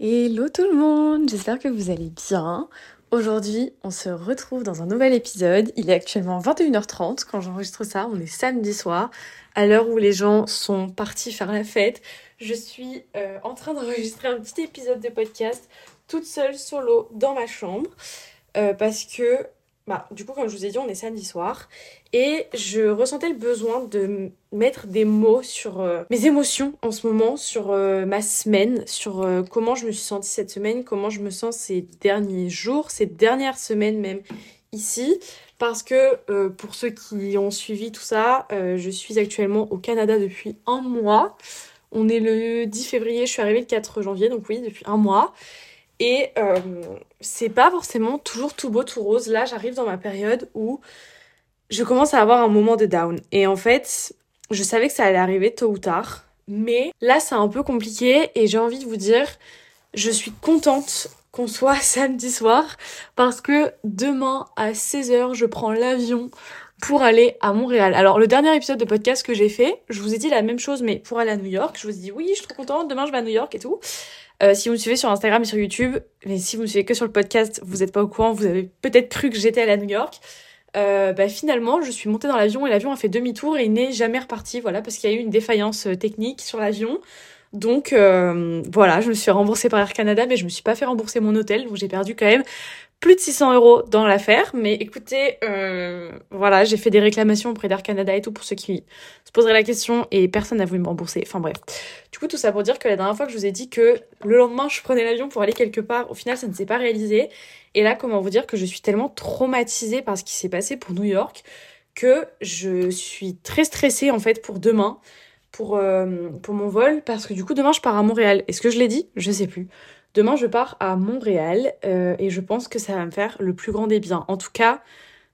Hello tout le monde, j'espère que vous allez bien. Aujourd'hui, on se retrouve dans un nouvel épisode. Il est actuellement 21h30 quand j'enregistre ça, on est samedi soir, à l'heure où les gens sont partis faire la fête. Je suis euh, en train d'enregistrer un petit épisode de podcast toute seule solo dans ma chambre euh, parce que bah, du coup, comme je vous ai dit, on est samedi soir. Et je ressentais le besoin de mettre des mots sur euh, mes émotions en ce moment, sur euh, ma semaine, sur euh, comment je me suis sentie cette semaine, comment je me sens ces derniers jours, ces dernières semaines même ici. Parce que pour ceux qui ont suivi tout ça, je suis actuellement au Canada depuis un mois. On est le 10 février, je suis arrivée le 4 janvier, donc oui, depuis un mois. Et euh, c'est pas forcément toujours tout beau, tout rose. Là, j'arrive dans ma période où je commence à avoir un moment de down. Et en fait, je savais que ça allait arriver tôt ou tard. Mais là, c'est un peu compliqué et j'ai envie de vous dire, je suis contente qu'on soit samedi soir parce que demain à 16h, je prends l'avion pour aller à Montréal. Alors, le dernier épisode de podcast que j'ai fait, je vous ai dit la même chose, mais pour aller à New York. Je vous ai dit, oui, je suis trop contente, demain je vais à New York et tout. Euh, si vous me suivez sur Instagram et sur YouTube, mais si vous me suivez que sur le podcast, vous n'êtes pas au courant, vous avez peut-être cru que j'étais à New York. Euh, bah, finalement, je suis montée dans l'avion et l'avion a fait demi-tour et n'est jamais reparti, voilà, parce qu'il y a eu une défaillance euh, technique sur l'avion. Donc euh, voilà, je me suis remboursée par Air Canada, mais je me suis pas fait rembourser mon hôtel, donc j'ai perdu quand même plus de 600 euros dans l'affaire. Mais écoutez, euh, voilà, j'ai fait des réclamations auprès d'Air Canada et tout pour ceux qui se poseraient la question et personne n'a voulu me rembourser. Enfin bref. Du coup, tout ça pour dire que la dernière fois que je vous ai dit que le lendemain je prenais l'avion pour aller quelque part, au final ça ne s'est pas réalisé. Et là, comment vous dire que je suis tellement traumatisée par ce qui s'est passé pour New York que je suis très stressée en fait pour demain pour, euh, pour mon vol parce que du coup demain je pars à Montréal. Est-ce que je l'ai dit? Je sais plus. Demain je pars à Montréal euh, et je pense que ça va me faire le plus grand des biens. En tout cas,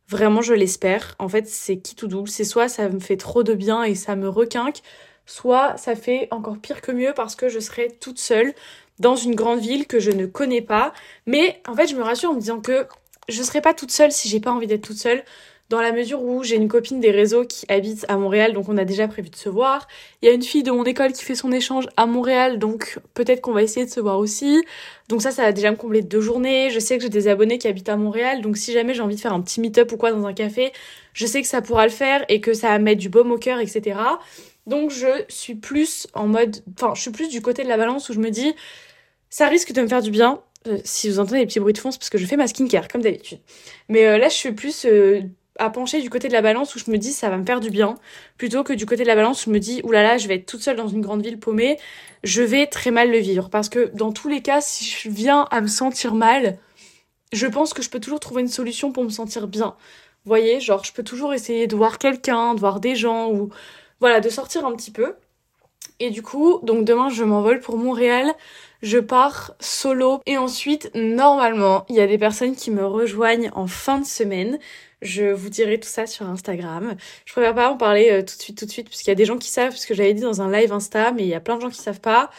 vraiment je l'espère. En fait c'est qui tout double. C'est soit ça me fait trop de bien et ça me requinque, soit ça fait encore pire que mieux parce que je serai toute seule dans une grande ville que je ne connais pas. Mais en fait je me rassure en me disant que je serai pas toute seule si j'ai pas envie d'être toute seule dans la mesure où j'ai une copine des réseaux qui habite à Montréal, donc on a déjà prévu de se voir. Il y a une fille de mon école qui fait son échange à Montréal, donc peut-être qu'on va essayer de se voir aussi. Donc ça, ça va déjà me combler deux journées. Je sais que j'ai des abonnés qui habitent à Montréal, donc si jamais j'ai envie de faire un petit meet-up ou quoi dans un café, je sais que ça pourra le faire et que ça va mettre du baume au cœur, etc. Donc je suis plus en mode, enfin, je suis plus du côté de la balance où je me dis, ça risque de me faire du bien. Euh, si vous entendez les petits bruits de fond, c'est parce que je fais ma skincare, comme d'habitude. Mais euh, là, je suis plus euh, à pencher du côté de la balance où je me dis ça va me faire du bien, plutôt que du côté de la balance où je me dis oulala, je vais être toute seule dans une grande ville paumée, je vais très mal le vivre. Parce que dans tous les cas, si je viens à me sentir mal, je pense que je peux toujours trouver une solution pour me sentir bien. Vous voyez, genre je peux toujours essayer de voir quelqu'un, de voir des gens ou voilà, de sortir un petit peu. Et du coup, donc demain je m'envole pour Montréal. Je pars solo et ensuite normalement il y a des personnes qui me rejoignent en fin de semaine. Je vous dirai tout ça sur Instagram. Je préfère pas en parler euh, tout de suite, tout de suite, parce qu'il y a des gens qui savent, ce que j'avais dit dans un live Insta, mais il y a plein de gens qui savent pas.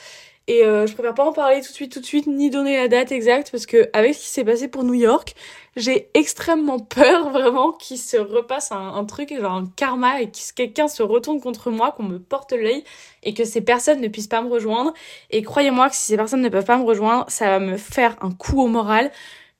Et euh, je préfère pas en parler tout de suite, tout de suite, ni donner la date exacte, parce que avec ce qui s'est passé pour New York, j'ai extrêmement peur vraiment qu'il se repasse un, truc, genre un karma, et que quelqu'un se retourne contre moi, qu'on me porte l'œil, et que ces personnes ne puissent pas me rejoindre. Et croyez-moi que si ces personnes ne peuvent pas me rejoindre, ça va me faire un coup au moral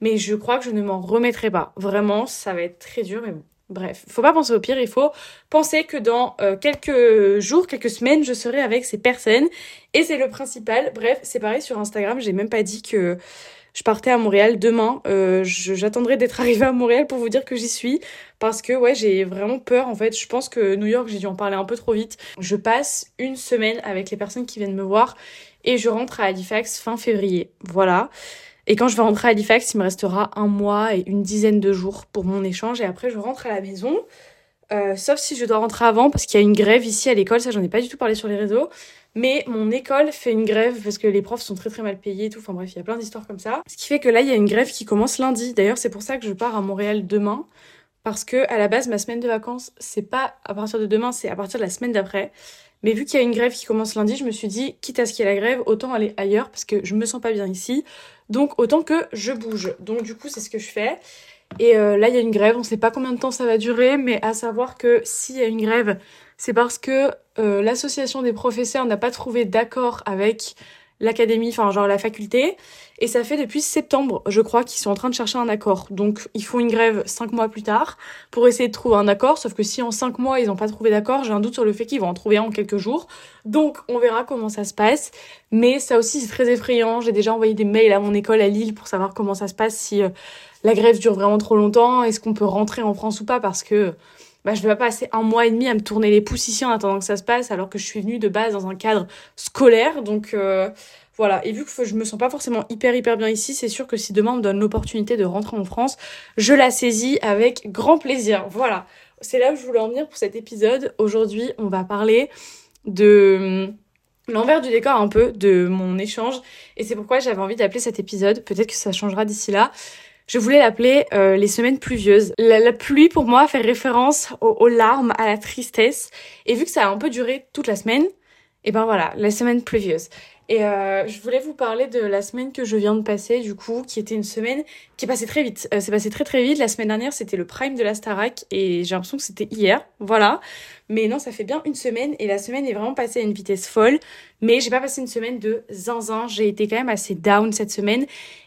mais je crois que je ne m'en remettrai pas. Vraiment, ça va être très dur, mais bon. Bref, faut pas penser au pire, il faut penser que dans euh, quelques jours, quelques semaines, je serai avec ces personnes et c'est le principal. Bref, c'est pareil sur Instagram, j'ai même pas dit que je partais à Montréal demain. Euh, j'attendrai d'être arrivée à Montréal pour vous dire que j'y suis parce que ouais, j'ai vraiment peur en fait. Je pense que New York, j'ai dû en parler un peu trop vite. Je passe une semaine avec les personnes qui viennent me voir et je rentre à Halifax fin février. Voilà. Et quand je vais rentrer à Halifax, il me restera un mois et une dizaine de jours pour mon échange. Et après, je rentre à la maison. Euh, sauf si je dois rentrer avant parce qu'il y a une grève ici à l'école. Ça, j'en ai pas du tout parlé sur les réseaux. Mais mon école fait une grève parce que les profs sont très très mal payés et tout. Enfin bref, il y a plein d'histoires comme ça. Ce qui fait que là, il y a une grève qui commence lundi. D'ailleurs, c'est pour ça que je pars à Montréal demain. Parce que à la base, ma semaine de vacances, c'est pas à partir de demain, c'est à partir de la semaine d'après. Mais vu qu'il y a une grève qui commence lundi, je me suis dit, quitte à ce qu'il y ait la grève, autant aller ailleurs parce que je me sens pas bien ici. Donc autant que je bouge. Donc du coup, c'est ce que je fais. Et euh, là, il y a une grève. On sait pas combien de temps ça va durer, mais à savoir que s'il y a une grève, c'est parce que euh, l'association des professeurs n'a pas trouvé d'accord avec l'académie, enfin genre la faculté. Et ça fait depuis septembre, je crois, qu'ils sont en train de chercher un accord. Donc ils font une grève cinq mois plus tard pour essayer de trouver un accord. Sauf que si en cinq mois ils n'ont pas trouvé d'accord, j'ai un doute sur le fait qu'ils vont en trouver un en quelques jours. Donc on verra comment ça se passe. Mais ça aussi c'est très effrayant. J'ai déjà envoyé des mails à mon école à Lille pour savoir comment ça se passe si euh, la grève dure vraiment trop longtemps. Est-ce qu'on peut rentrer en France ou pas? Parce que bah, je vais pas passer un mois et demi à me tourner les pouces ici en attendant que ça se passe alors que je suis venue de base dans un cadre scolaire. Donc euh, voilà, et vu que je me sens pas forcément hyper hyper bien ici, c'est sûr que si demain on me donne l'opportunité de rentrer en France, je la saisis avec grand plaisir. Voilà, c'est là où je voulais en venir pour cet épisode. Aujourd'hui, on va parler de hum, l'envers du décor un peu de mon échange et c'est pourquoi j'avais envie d'appeler cet épisode, peut-être que ça changera d'ici là. Je voulais l'appeler euh, les semaines pluvieuses. La, pluie pour moi fait référence aux, larmes, à la tristesse et vu que ça a un peu duré toute la semaine, et ben voilà, la semaine pluvieuse. Et euh, je voulais vous parler de la semaine que je viens de passer, du coup, qui était une semaine qui est passée très vite. Euh, c'est passé très très vite. La semaine dernière, c'était le prime de la Starac et j'ai l'impression que c'était hier. Voilà. Mais non, ça fait bien une semaine et la semaine est vraiment passée à une vitesse folle. Mais j'ai pas passé une semaine de zinzin. J'ai été quand même assez down cette semaine.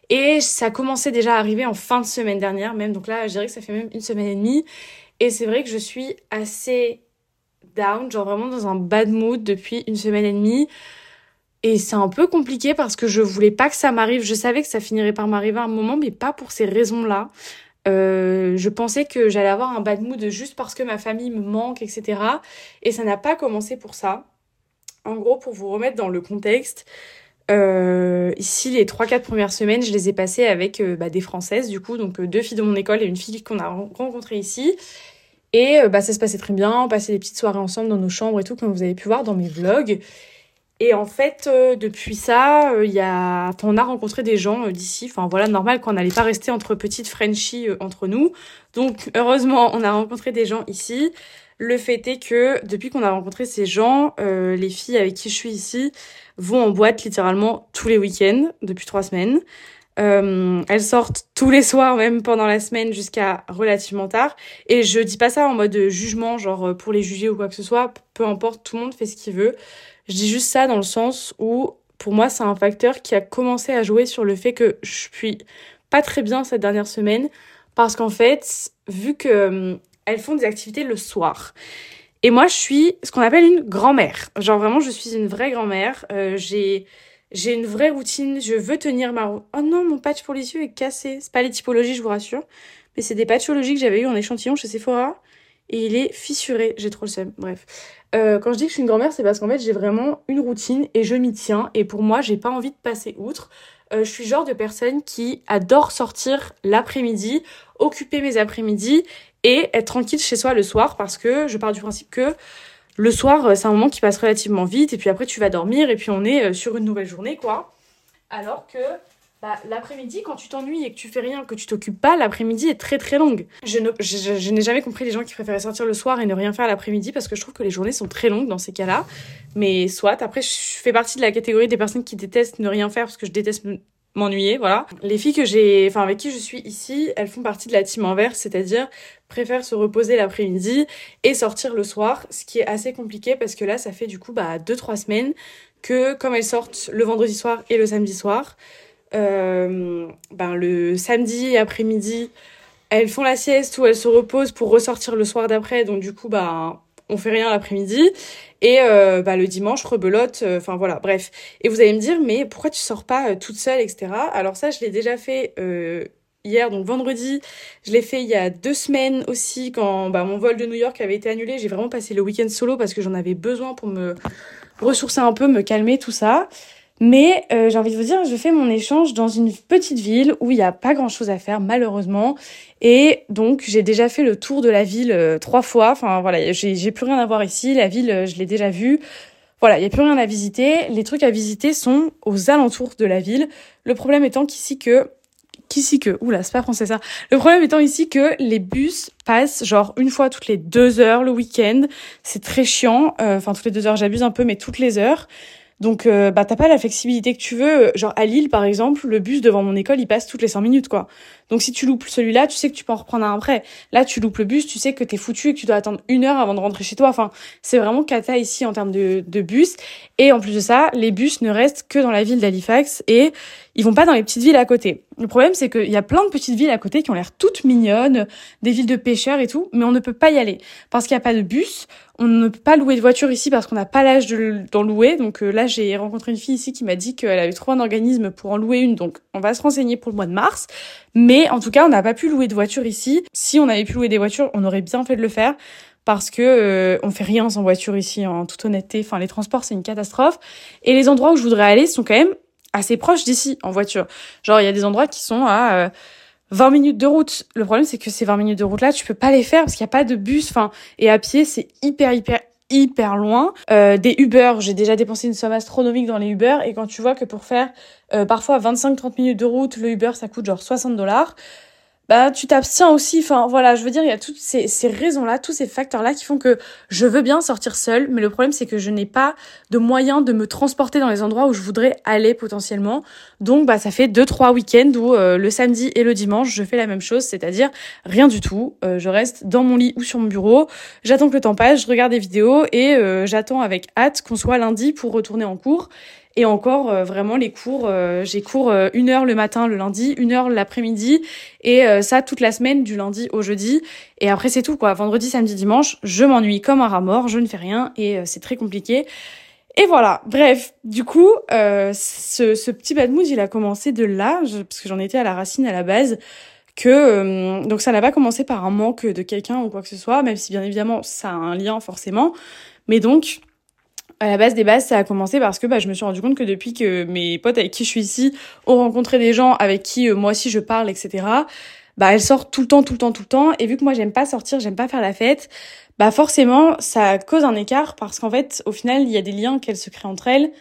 Et ça commençait déjà à arriver en fin de semaine dernière même. Donc là, je dirais que ça fait même une semaine et demie. Et c'est vrai que je suis assez down, genre vraiment dans un bad mood depuis une semaine et demie. Et c'est un peu compliqué parce que je voulais pas que ça m'arrive. Je savais que ça finirait par m'arriver à un moment, mais pas pour ces raisons-là. Euh, je pensais que j'allais avoir un bad mood juste parce que ma famille me manque, etc. Et ça n'a pas commencé pour ça. En gros, pour vous remettre dans le contexte, euh, ici, les 3-4 premières semaines, je les ai passées avec euh, bah, des Françaises, du coup, donc deux filles de mon école et une fille qu'on a rencontrée ici. Et bah, ça se passait très bien, on passait des petites soirées ensemble dans nos chambres et tout, comme vous avez pu voir dans mes vlogs. Et en fait, euh, depuis ça, euh, y a, on a rencontré des gens euh, d'ici. Enfin voilà, normal qu'on n'allait pas rester entre petites Frenchies entre nous. Donc heureusement, on a rencontré des gens ici. Le fait est que depuis qu'on a rencontré ces gens, les filles avec qui je suis ici vont en boîte littéralement tous les week-ends depuis trois semaines. elles sortent tous les soirs, même pendant la semaine, jusqu'à relativement tard. Et je dis pas ça en mode jugement, genre pour les juger ou quoi que ce soit. Peu importe, tout le monde fait ce qu'il veut. Je dis juste ça dans le sens où, pour moi, c'est un facteur qui a commencé à jouer sur le fait que je suis pas très bien cette dernière semaine. Parce qu'en fait, vu que euh, elles font des activités le soir. Et moi, je suis ce qu'on appelle une grand-mère. Genre vraiment, je suis une vraie grand-mère. Euh, j'ai j'ai une vraie routine. Je veux tenir ma. Oh non, mon patch pour les yeux est cassé. C'est pas les typologies, je vous rassure. Mais c'est des patchologies que j'avais eu en échantillon chez Sephora. Et il est fissuré. J'ai trop le seum. Bref. Euh, quand je dis que je suis une grand-mère, c'est parce qu'en fait, j'ai vraiment une routine et je m'y tiens. Et pour moi, j'ai pas envie de passer outre. Euh, je suis genre de personne qui adore sortir l'après-midi, occuper mes après-midi et être tranquille chez soi le soir parce que je pars du principe que le soir, euh, c'est un moment qui passe relativement vite et puis après, tu vas dormir et puis on est sur une nouvelle journée, quoi. Alors que bah, l'après-midi, quand tu t'ennuies et que tu fais rien, que tu t'occupes pas, l'après-midi est très très longue. Je, n'ai jamais compris les gens qui préféraient sortir le soir et ne rien faire l'après-midi parce que je trouve que les journées sont très longues dans ces cas-là. Mais soit, après, je fais partie de la catégorie des personnes qui détestent ne rien faire parce que je déteste m'ennuyer, voilà. Les filles que j'ai, enfin avec qui je suis ici, elles font partie de la team inverse, c'est-à-dire préfèrent se reposer l'après-midi et sortir le soir, ce qui est assez compliqué parce que là, ça fait du coup bah deux trois semaines que comme elles sortent le vendredi soir et le samedi soir, ben, le samedi après-midi, elles font la sieste ou elles se reposent pour ressortir le soir d'après. Donc du coup, bah, on fait rien l'après-midi. Et euh, bah, le dimanche, rebelote. Euh, enfin voilà, bref. Et vous allez me dire, mais pourquoi tu sors pas toute seule, etc. Alors ça, je l'ai déjà fait hier, donc vendredi. Je l'ai fait il y a deux semaines aussi, quand bah, mon vol de New York avait été annulé. J'ai vraiment passé le week-end solo parce que j'en avais besoin pour me ressourcer un peu, me calmer, tout ça. Mais euh, j'ai envie de vous dire, je fais mon échange dans une petite ville où il n'y a pas grand-chose à faire, malheureusement. Et donc, j'ai déjà fait le tour de la ville euh, trois fois. Enfin, voilà, j'ai plus rien à voir ici. La ville, euh, je l'ai déjà vue. Voilà, il n'y a plus rien à visiter. Les trucs à visiter sont aux alentours de la ville. Le problème étant qu'ici que... Qu'ici que... Oula, c'est pas français ça. Le problème étant ici que les bus passent genre une fois toutes les deux heures le week-end. C'est très chiant. Enfin, toutes les deux heures, j'abuse un peu, mais toutes les heures. Donc, euh, bah, t'as pas la flexibilité que tu veux. Genre, à Lille, par exemple, le bus devant mon école, il passe toutes les 5 minutes, quoi. Donc, si tu loupes celui-là, tu sais que tu peux en reprendre un après. Là, tu loupes le bus, tu sais que t'es foutu et que tu dois attendre une heure avant de rentrer chez toi. Enfin, c'est vraiment cata ici en termes de, de bus. Et en plus de ça, les bus ne restent que dans la ville d'Halifax et ils vont pas dans les petites villes à côté. Le problème, c'est qu'il y a plein de petites villes à côté qui ont l'air toutes mignonnes, des villes de pêcheurs et tout, mais on ne peut pas y aller parce qu'il n'y a pas de bus. On ne peut pas louer de voiture ici parce qu'on n'a pas l'âge d'en louer. Donc euh, là, j'ai rencontré une fille ici qui m'a dit qu'elle avait trouvé un organisme pour en louer une. Donc on va se renseigner pour le mois de mars. Mais en tout cas, on n'a pas pu louer de voiture ici. Si on avait pu louer des voitures, on aurait bien fait de le faire parce que euh, on fait rien sans voiture ici en toute honnêteté. Enfin, les transports c'est une catastrophe et les endroits où je voudrais aller sont quand même assez proches d'ici en voiture. Genre il y a des endroits qui sont à 20 euh, minutes de route. Le problème c'est que ces 20 minutes de route là, tu peux pas les faire parce qu'il y a pas de bus. Enfin, et à pied c'est hyper hyper hyper loin. Euh, des Uber, j'ai déjà dépensé une somme astronomique dans les Uber et quand tu vois que pour faire euh, parfois 25-30 minutes de route, le Uber ça coûte genre 60 dollars bah tu t'abstiens aussi. Enfin voilà, je veux dire, il y a toutes ces, ces raisons-là, tous ces facteurs-là qui font que je veux bien sortir seule, mais le problème c'est que je n'ai pas de moyens de me transporter dans les endroits où je voudrais aller potentiellement. Donc bah ça fait deux trois week-ends où euh, le samedi et le dimanche je fais la même chose, c'est-à-dire rien du tout. Euh, je reste dans mon lit ou sur mon bureau, j'attends que le temps passe, je regarde des vidéos et euh, j'attends avec hâte qu'on soit lundi pour retourner en cours. Et encore, euh, vraiment, les cours, euh, j'ai cours euh, une heure le matin le lundi, une heure l'après-midi, et ça toute la semaine, du lundi au jeudi. Et après, c'est tout, quoi. Vendredi, samedi, dimanche, je m'ennuie comme un rat mort, je ne fais rien, et c'est très compliqué. Et voilà, bref, du coup, ce, ce, petit bad mood, il a commencé de là, parce que j'en étais à la racine à la base, que donc ça n'a pas commencé par un manque de quelqu'un ou quoi que ce soit, même si bien évidemment ça a un lien forcément, mais donc à la base des bases, ça a commencé parce que bah, je me suis rendu compte que depuis que mes potes avec qui je suis ici ont rencontré des gens avec qui euh, moi aussi je parle, etc., bah elles sortent tout le temps, tout le temps, tout le temps. Et vu que moi j'aime pas sortir, j'aime pas faire la fête, bah forcément ça cause un écart parce qu'en fait au final il y a des liens qu'elles se créent entre elles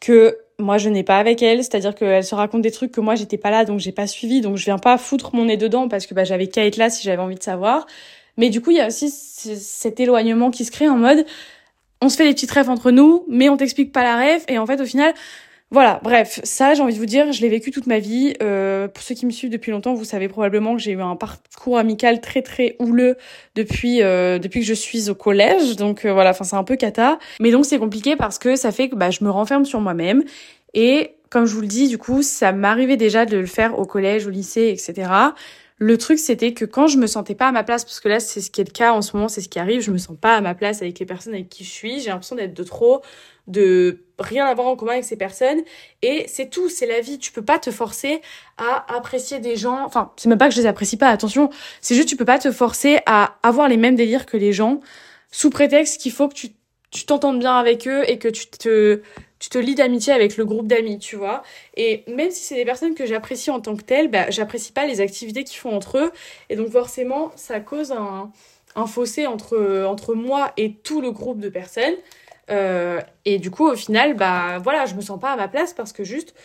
que moi je n'ai pas avec elles, c'est-à-dire qu'elles se racontent des trucs que moi j'étais pas là donc j'ai pas suivi, donc je viens pas foutre mon nez dedans parce que bah j'avais qu'à être là si j'avais envie de savoir. Mais du coup il y a aussi cet éloignement qui se crée en mode on se fait des petites rêves entre nous, mais on t'explique pas la rêve. Et en fait, au final, voilà, bref, ça, j'ai envie de vous dire, je l'ai vécu toute ma vie. Euh, pour ceux qui me suivent depuis longtemps, vous savez probablement que j'ai eu un parcours amical très très houleux depuis euh, depuis que je suis au collège. Donc euh, voilà, enfin c'est un peu cata. Mais donc c'est compliqué parce que ça fait que bah, je me renferme sur moi-même. Et comme je vous le dis, du coup, ça m'arrivait déjà de le faire au collège, au lycée, etc. Le truc, c'était que quand je me sentais pas à ma place, parce que là, c'est ce qui est le cas en ce moment, c'est ce qui arrive, je me sens pas à ma place avec les personnes avec qui je suis, j'ai l'impression d'être de trop, de rien avoir en commun avec ces personnes, et c'est tout, c'est la vie, tu peux pas te forcer à apprécier des gens, enfin, c'est même pas que je les apprécie pas, attention, c'est juste tu peux pas te forcer à avoir les mêmes délires que les gens, sous prétexte qu'il faut que tu tu t'entendes bien avec eux et que tu te tu te lis d'amitié avec le groupe d'amis, tu vois. Et même si c'est des personnes que j'apprécie en tant que telles, bah, j'apprécie pas les activités qu'ils font entre eux. Et donc forcément, ça cause un, un fossé entre, entre moi et tout le groupe de personnes. Euh, et du coup, au final, bah voilà, je me sens pas à ma place parce que juste,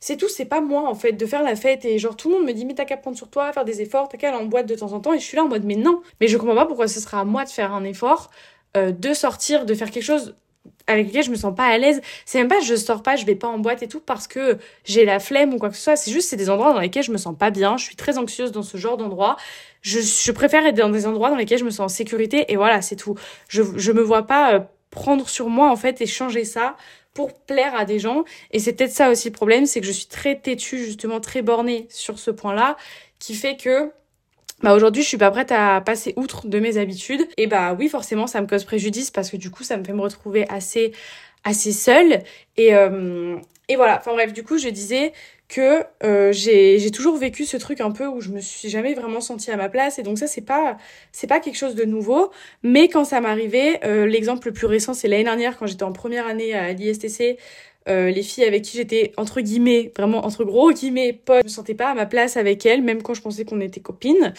c'est tout, c'est pas moi en fait de faire la fête et genre tout le monde me dit mais t'as qu'à prendre sur toi, faire des efforts, t'as qu'à aller en boîte de temps en temps et je suis là en mode mais non, mais je comprends pas pourquoi ce sera à moi de faire un effort, euh, de sortir, de faire quelque chose avec lesquels je me sens pas à l'aise. C'est même pas je sors pas, je vais pas en boîte et tout parce que j'ai la flemme ou quoi que ce soit. C'est juste c'est des endroits dans lesquels je me sens pas bien. Je suis très anxieuse dans ce genre d'endroit. Je, je préfère être dans des endroits dans lesquels je me sens en sécurité et voilà c'est tout. Je je me vois pas euh, prendre sur moi en fait et changer ça pour plaire à des gens. Et c'est peut-être ça aussi le problème, c'est que je suis très têtue justement très bornée sur ce point-là, qui fait que bah aujourd'hui je suis pas prête à passer outre de mes habitudes. Et bah oui forcément ça me cause préjudice parce que du coup ça me fait me retrouver assez assez seule. Et euh, et voilà. Enfin bref du coup je disais que euh, j'ai toujours vécu ce truc un peu où je me suis jamais vraiment sentie à ma place. Et donc ça c'est pas c'est pas quelque chose de nouveau. Mais quand ça m'arrivait euh, l'exemple le plus récent c'est l'année dernière quand j'étais en première année à l'ISTC euh, les filles avec qui j'étais entre guillemets, vraiment entre gros guillemets, potes, je me sentais pas à ma place avec elles, même quand je pensais qu'on était copines.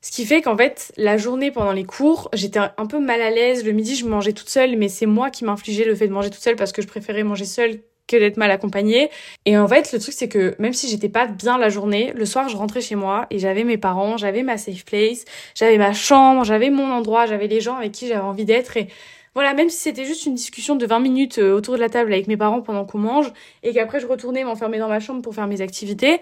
Ce qui fait qu'en fait, la journée pendant les cours, j'étais un peu mal à l'aise. Le midi, je mangeais toute seule, mais c'est moi qui m'infligeais le fait de manger toute seule parce que je préférais manger seule que d'être mal accompagnée. Et en fait, le truc, c'est que même si j'étais pas bien la journée, le soir, je rentrais chez moi et j'avais mes parents, j'avais ma safe place, j'avais ma chambre, j'avais mon endroit, j'avais les gens avec qui j'avais envie d'être et voilà, même si c'était juste une discussion de 20 minutes euh, autour de la table avec mes parents pendant qu'on mange et qu'après je retournais m'enfermer dans ma chambre pour faire mes activités,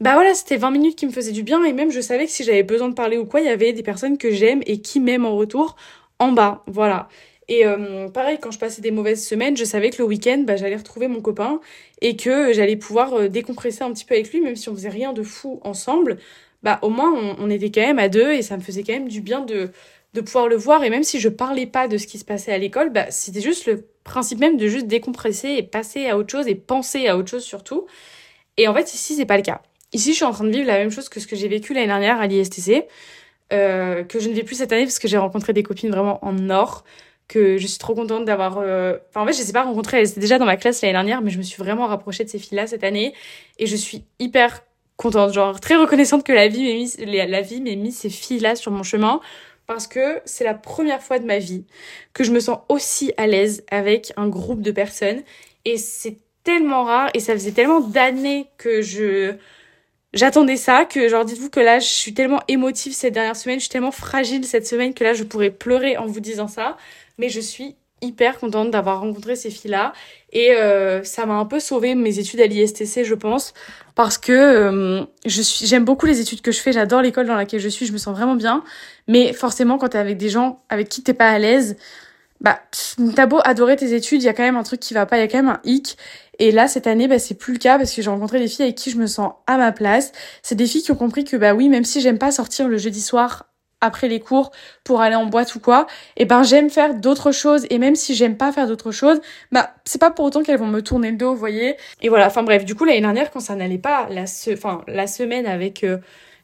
bah voilà, c'était 20 minutes qui me faisaient du bien et même je savais que si j'avais besoin de parler ou quoi, il y avait des personnes que j'aime et qui m'aiment en retour en bas, voilà. Et euh, pareil, quand je passais des mauvaises semaines, je savais que le week-end, bah, j'allais retrouver mon copain et que j'allais pouvoir euh, décompresser un petit peu avec lui, même si on faisait rien de fou ensemble. Bah au moins on, on était quand même à deux et ça me faisait quand même du bien de de pouvoir le voir. Et même si je parlais pas de ce qui se passait à l'école, bah, c'était juste le principe même de juste décompresser et passer à autre chose et penser à autre chose surtout. Et en fait, ici, c'est pas le cas. Ici, je suis en train de vivre la même chose que ce que j'ai vécu l'année dernière à l'ISTC, euh, que je ne vis plus cette année parce que j'ai rencontré des copines vraiment en or, que je suis trop contente d'avoir... Euh, enfin, en fait, je les ai pas rencontrées, elles étaient déjà dans ma classe l'année dernière, mais je me suis vraiment rapprochée de ces filles-là cette année. Et je suis hyper contente, genre très reconnaissante que la vie m'ait mis, la vie m'ait mis ces filles-là sur mon chemin parce que c'est la première fois de ma vie que je me sens aussi à l'aise avec un groupe de personnes. Et c'est tellement rare et ça faisait tellement d'années que je j'attendais ça que genre dites-vous que là je suis tellement émotive cette dernière semaine, je suis tellement fragile cette semaine que là je pourrais pleurer en vous disant ça, mais je suis hyper contente d'avoir rencontré ces filles-là. Et euh, ça m'a un peu sauvé mes études à l'ISTC je pense parce que euh, je suis j'aime beaucoup les études que je fais, j'adore l'école dans laquelle je suis, je me sens vraiment bien, mais forcément quand t'es avec des gens avec qui t'es pas à l'aise, bah t'as beau adorer tes études, il y a quand même un truc qui va pas, il y a quand même un hic. Et là cette année bah c'est plus le cas parce que j'ai rencontré des filles avec qui je me sens à ma place, c'est des filles qui ont compris que bah oui, même si j'aime pas sortir le jeudi soir après les cours pour aller en boîte ou quoi, et eh ben j'aime faire d'autres choses et même si j'aime pas faire d'autres choses, bah c'est pas pour autant qu'elles vont me tourner le dos, vous voyez. Et voilà, enfin bref, du coup l'année dernière quand ça n'allait pas la enfin la semaine avec euh,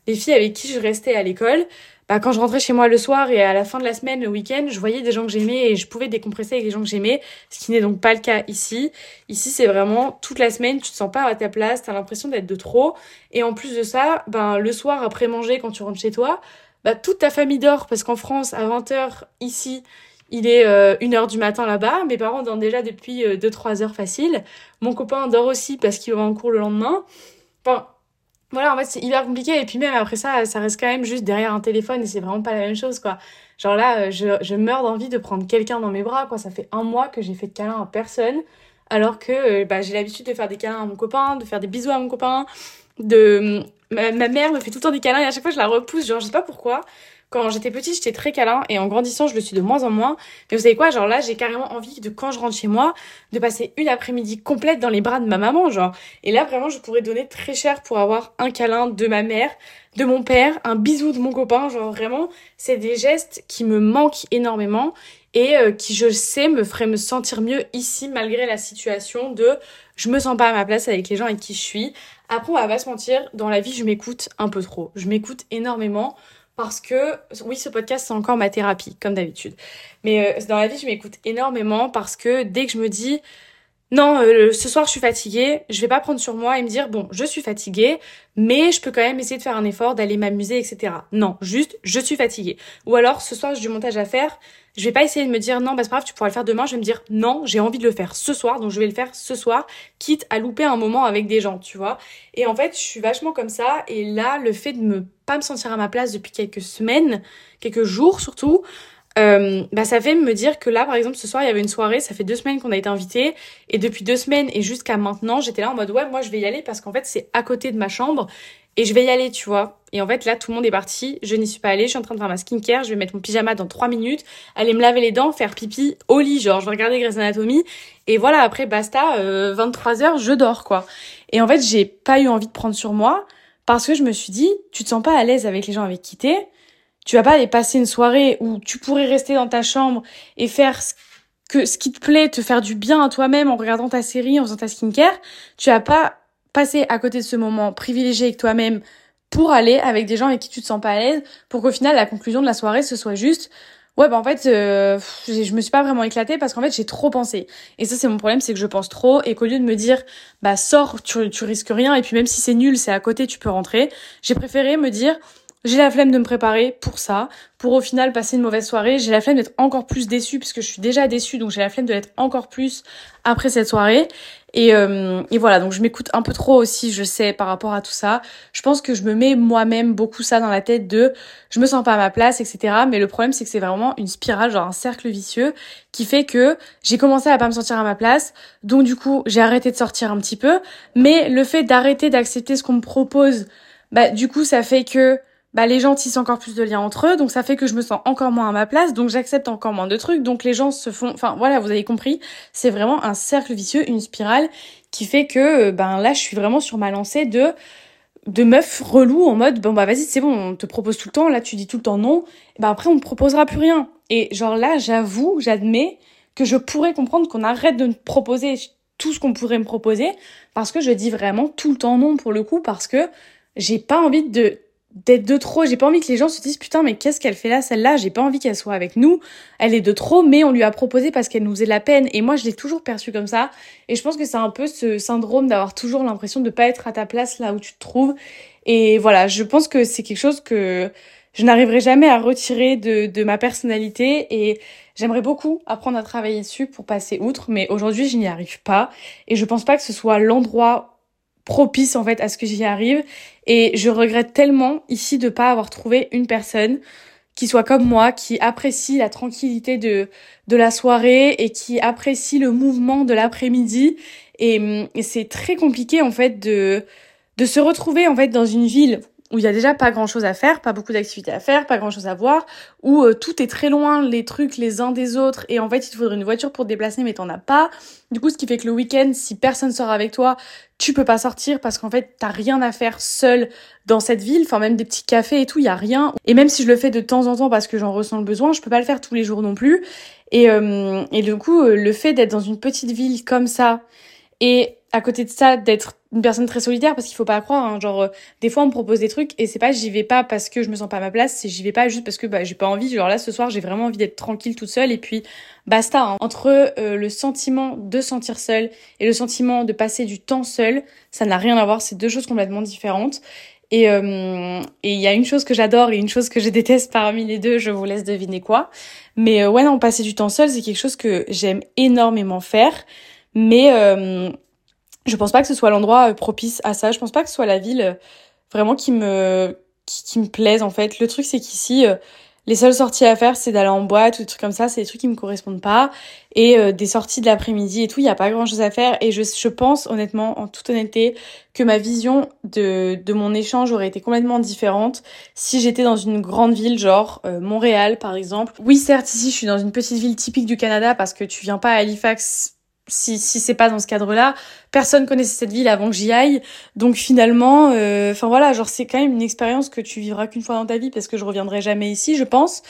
les filles avec qui je restais à l'école, bah quand je rentrais chez moi le soir et à la fin de la semaine, le week-end, je voyais des gens que j'aimais et je pouvais décompresser avec les gens que j'aimais, ce qui n'est donc pas le cas ici. Ici, c'est vraiment toute la semaine, tu te sens pas à ta place, t'as l'impression d'être de trop. Et en plus de ça, ben le soir après manger, quand tu rentres chez toi, bah, toute ta famille dort parce qu'en France, à 20h, ici, il est euh, 1h du matin là-bas. Mes parents dorment déjà depuis 2-3 euh, heures facile. Mon copain dort aussi parce qu'il va en cours le lendemain. Enfin, voilà, en fait, c'est hyper compliqué. Et puis même après ça, ça reste quand même juste derrière un téléphone et c'est vraiment pas la même chose, quoi. Genre là, euh, je, meurs d'envie de prendre quelqu'un dans mes bras, quoi. Ça fait un mois que j'ai fait de câlin à personne. Alors que euh, bah, j'ai l'habitude de faire des câlins à mon copain, de faire des bisous à mon copain, de ma, mère me fait tout le temps des câlins et à chaque fois je la repousse genre je sais pas pourquoi quand j'étais petite, j'étais très câlin et en grandissant, je le suis de moins en moins. Mais vous savez quoi, genre là, j'ai carrément envie de quand je rentre chez moi, de passer une après-midi complète dans les bras de ma maman, genre. Et là, vraiment, je pourrais donner très cher pour avoir un câlin de ma mère, de mon père, un bisou de mon copain, genre vraiment, c'est des gestes qui me manquent énormément et euh, qui, je sais, me feraient me sentir mieux ici malgré la situation de je me sens pas à ma place avec les gens avec qui je suis. Après, on va pas se mentir, dans la vie, je m'écoute un peu trop. Je m'écoute énormément parce que, oui, ce podcast, c'est encore ma thérapie, comme d'habitude. Mais euh, dans la vie, je m'écoute énormément parce que dès que je me dis, non, euh, ce soir je suis fatiguée, je vais pas prendre sur moi et me dire bon, je suis fatiguée, mais je peux quand même essayer de faire un effort, d'aller m'amuser, etc. Non, juste je suis fatiguée. Ou alors ce soir j'ai du montage à faire, je vais pas essayer de me dire non, bah c'est pas grave, tu pourras le faire demain. Je vais me dire non, j'ai envie de le faire ce soir, donc je vais le faire ce soir, quitte à louper un moment avec des gens, tu vois. Et en fait, je suis vachement comme ça. Et là, le fait de me pas me sentir à ma place depuis quelques semaines, quelques jours surtout, euh, bah ça fait me dire que là par exemple ce soir il y avait une soirée ça fait deux semaines qu'on a été invités et depuis deux semaines et jusqu'à maintenant j'étais là en mode ouais moi je vais y aller parce qu'en fait c'est à côté de ma chambre et je vais y aller tu vois. Et en fait là tout le monde est parti je n'y suis pas allée je suis en train de faire ma skincare je vais mettre mon pyjama dans trois minutes aller me laver les dents faire pipi au lit genre je vais regarder Grey's Anatomy. Et voilà après basta euh, 23h je dors quoi. Et en fait j'ai pas eu envie de prendre sur moi parce que je me suis dit tu te sens pas à l'aise avec les gens avec qui t'es tu vas pas aller passer une soirée où tu pourrais rester dans ta chambre et faire ce, que, ce qui te plaît, te faire du bien à toi-même en regardant ta série, en faisant ta skincare. Tu vas pas passer à côté de ce moment privilégié avec toi-même pour aller avec des gens avec qui tu te sens pas à l'aise pour qu'au final la conclusion de la soirée ce soit juste ouais bah en fait euh, je me suis pas vraiment éclatée parce qu'en fait j'ai trop pensé et ça c'est mon problème c'est que je pense trop et qu'au lieu de me dire bah sors tu, tu risques rien et puis même si c'est nul c'est à côté tu peux rentrer j'ai préféré me dire j'ai la flemme de me préparer pour ça, pour au final passer une mauvaise soirée. J'ai la flemme d'être encore plus déçue puisque je suis déjà déçue, donc j'ai la flemme de l'être encore plus après cette soirée. Et, euh, et voilà, donc je m'écoute un peu trop aussi, je sais, par rapport à tout ça. Je pense que je me mets moi-même beaucoup ça dans la tête de je me sens pas à ma place, etc. Mais le problème, c'est que c'est vraiment une spirale, genre un cercle vicieux, qui fait que j'ai commencé à pas me sentir à ma place. Donc du coup, j'ai arrêté de sortir un petit peu. Mais le fait d'arrêter d'accepter ce qu'on me propose, bah du coup, ça fait que bah les gens tissent encore plus de liens entre eux, donc ça fait que je me sens encore moins à ma place, donc j'accepte encore moins de trucs, donc les gens se font, enfin voilà, vous avez compris, c'est vraiment un cercle vicieux, une spirale qui fait que euh, ben là je suis vraiment sur ma lancée de de meuf relou en mode bon bah vas-y c'est bon on te propose tout le temps là tu dis tout le temps non et ben après on ne proposera plus rien. Et genre là j'avoue j'admets que je pourrais comprendre qu'on arrête de me proposer tout ce qu'on pourrait me proposer parce que je dis vraiment tout le temps non pour le coup parce que j'ai pas envie de d'être de trop. J'ai pas envie que les gens se disent putain mais qu'est-ce qu'elle fait là celle-là? J'ai pas envie qu'elle soit avec nous. Elle est de trop, mais on lui a proposé parce qu'elle nous faisait de la peine. Et moi je l'ai toujours perçu comme ça. Et je pense que c'est un peu ce syndrome d'avoir toujours l'impression de pas être à ta place là où tu te trouves. Et voilà, je pense que c'est quelque chose que je n'arriverai jamais à retirer de, de ma personnalité et j'aimerais beaucoup apprendre à travailler dessus pour passer outre, mais aujourd'hui je n'y arrive pas et je pense pas que ce soit l'endroit propice en fait à ce que j'y arrive et je regrette tellement ici de pas avoir trouvé une personne qui soit comme moi, qui apprécie la tranquillité de, de la soirée et qui apprécie le mouvement de l'après-midi. Et, et c'est très compliqué en fait de, de se retrouver en fait dans une ville où il y a déjà pas grand chose à faire, pas beaucoup d'activités à faire, pas grand chose à voir, où euh, tout est très loin, les trucs les uns des autres, et en fait il te faudrait une voiture pour te déplacer, mais t'en as pas. Du coup, ce qui fait que le week-end, si personne sort avec toi, tu peux pas sortir parce qu'en fait t'as rien à faire seul dans cette ville, enfin même des petits cafés et tout, il y a rien. Et même si je le fais de temps en temps parce que j'en ressens le besoin, je peux pas le faire tous les jours non plus. Et, euh, et du coup, euh, le fait d'être dans une petite ville comme ça, et à côté de ça, d'être une personne très solitaire, parce qu'il faut pas croire, hein, genre, euh, des fois on me propose des trucs et c'est pas j'y vais pas parce que je me sens pas à ma place, c'est j'y vais pas juste parce que bah, j'ai pas envie. Genre là, ce soir, j'ai vraiment envie d'être tranquille toute seule et puis basta. Hein. Entre euh, le sentiment de sentir seule et le sentiment de passer du temps seul, ça n'a rien à voir, c'est deux choses complètement différentes. Euh, et il y a une chose que j'adore et une chose que je déteste parmi les deux, je vous laisse deviner quoi. Mais ouais, non, passer du temps seul, c'est quelque chose que j'aime énormément faire. Mais je pense pas que ce soit l'endroit euh, propice à ça. Je pense pas que ce soit la ville euh, vraiment qui me qui, me plaise en fait. Le truc c'est qu'ici euh, les seules sorties à faire c'est d'aller en boîte ou des trucs comme ça, c'est des trucs qui me correspondent pas et des sorties de l'après-midi et tout, il y a pas grand-chose à faire et je je pense honnêtement en toute honnêteté que ma vision de de mon échange aurait été complètement différente si j'étais dans une grande ville genre Montréal par exemple. Oui, certes ici je suis dans une petite ville typique du Canada parce que tu viens pas à Halifax si, si c'est pas dans ce cadre-là, personne connaissait cette ville avant que j'y aille. Donc finalement, euh, enfin voilà, genre c'est quand même une expérience que tu vivras qu'une fois dans ta vie parce que je reviendrai jamais ici, je pense.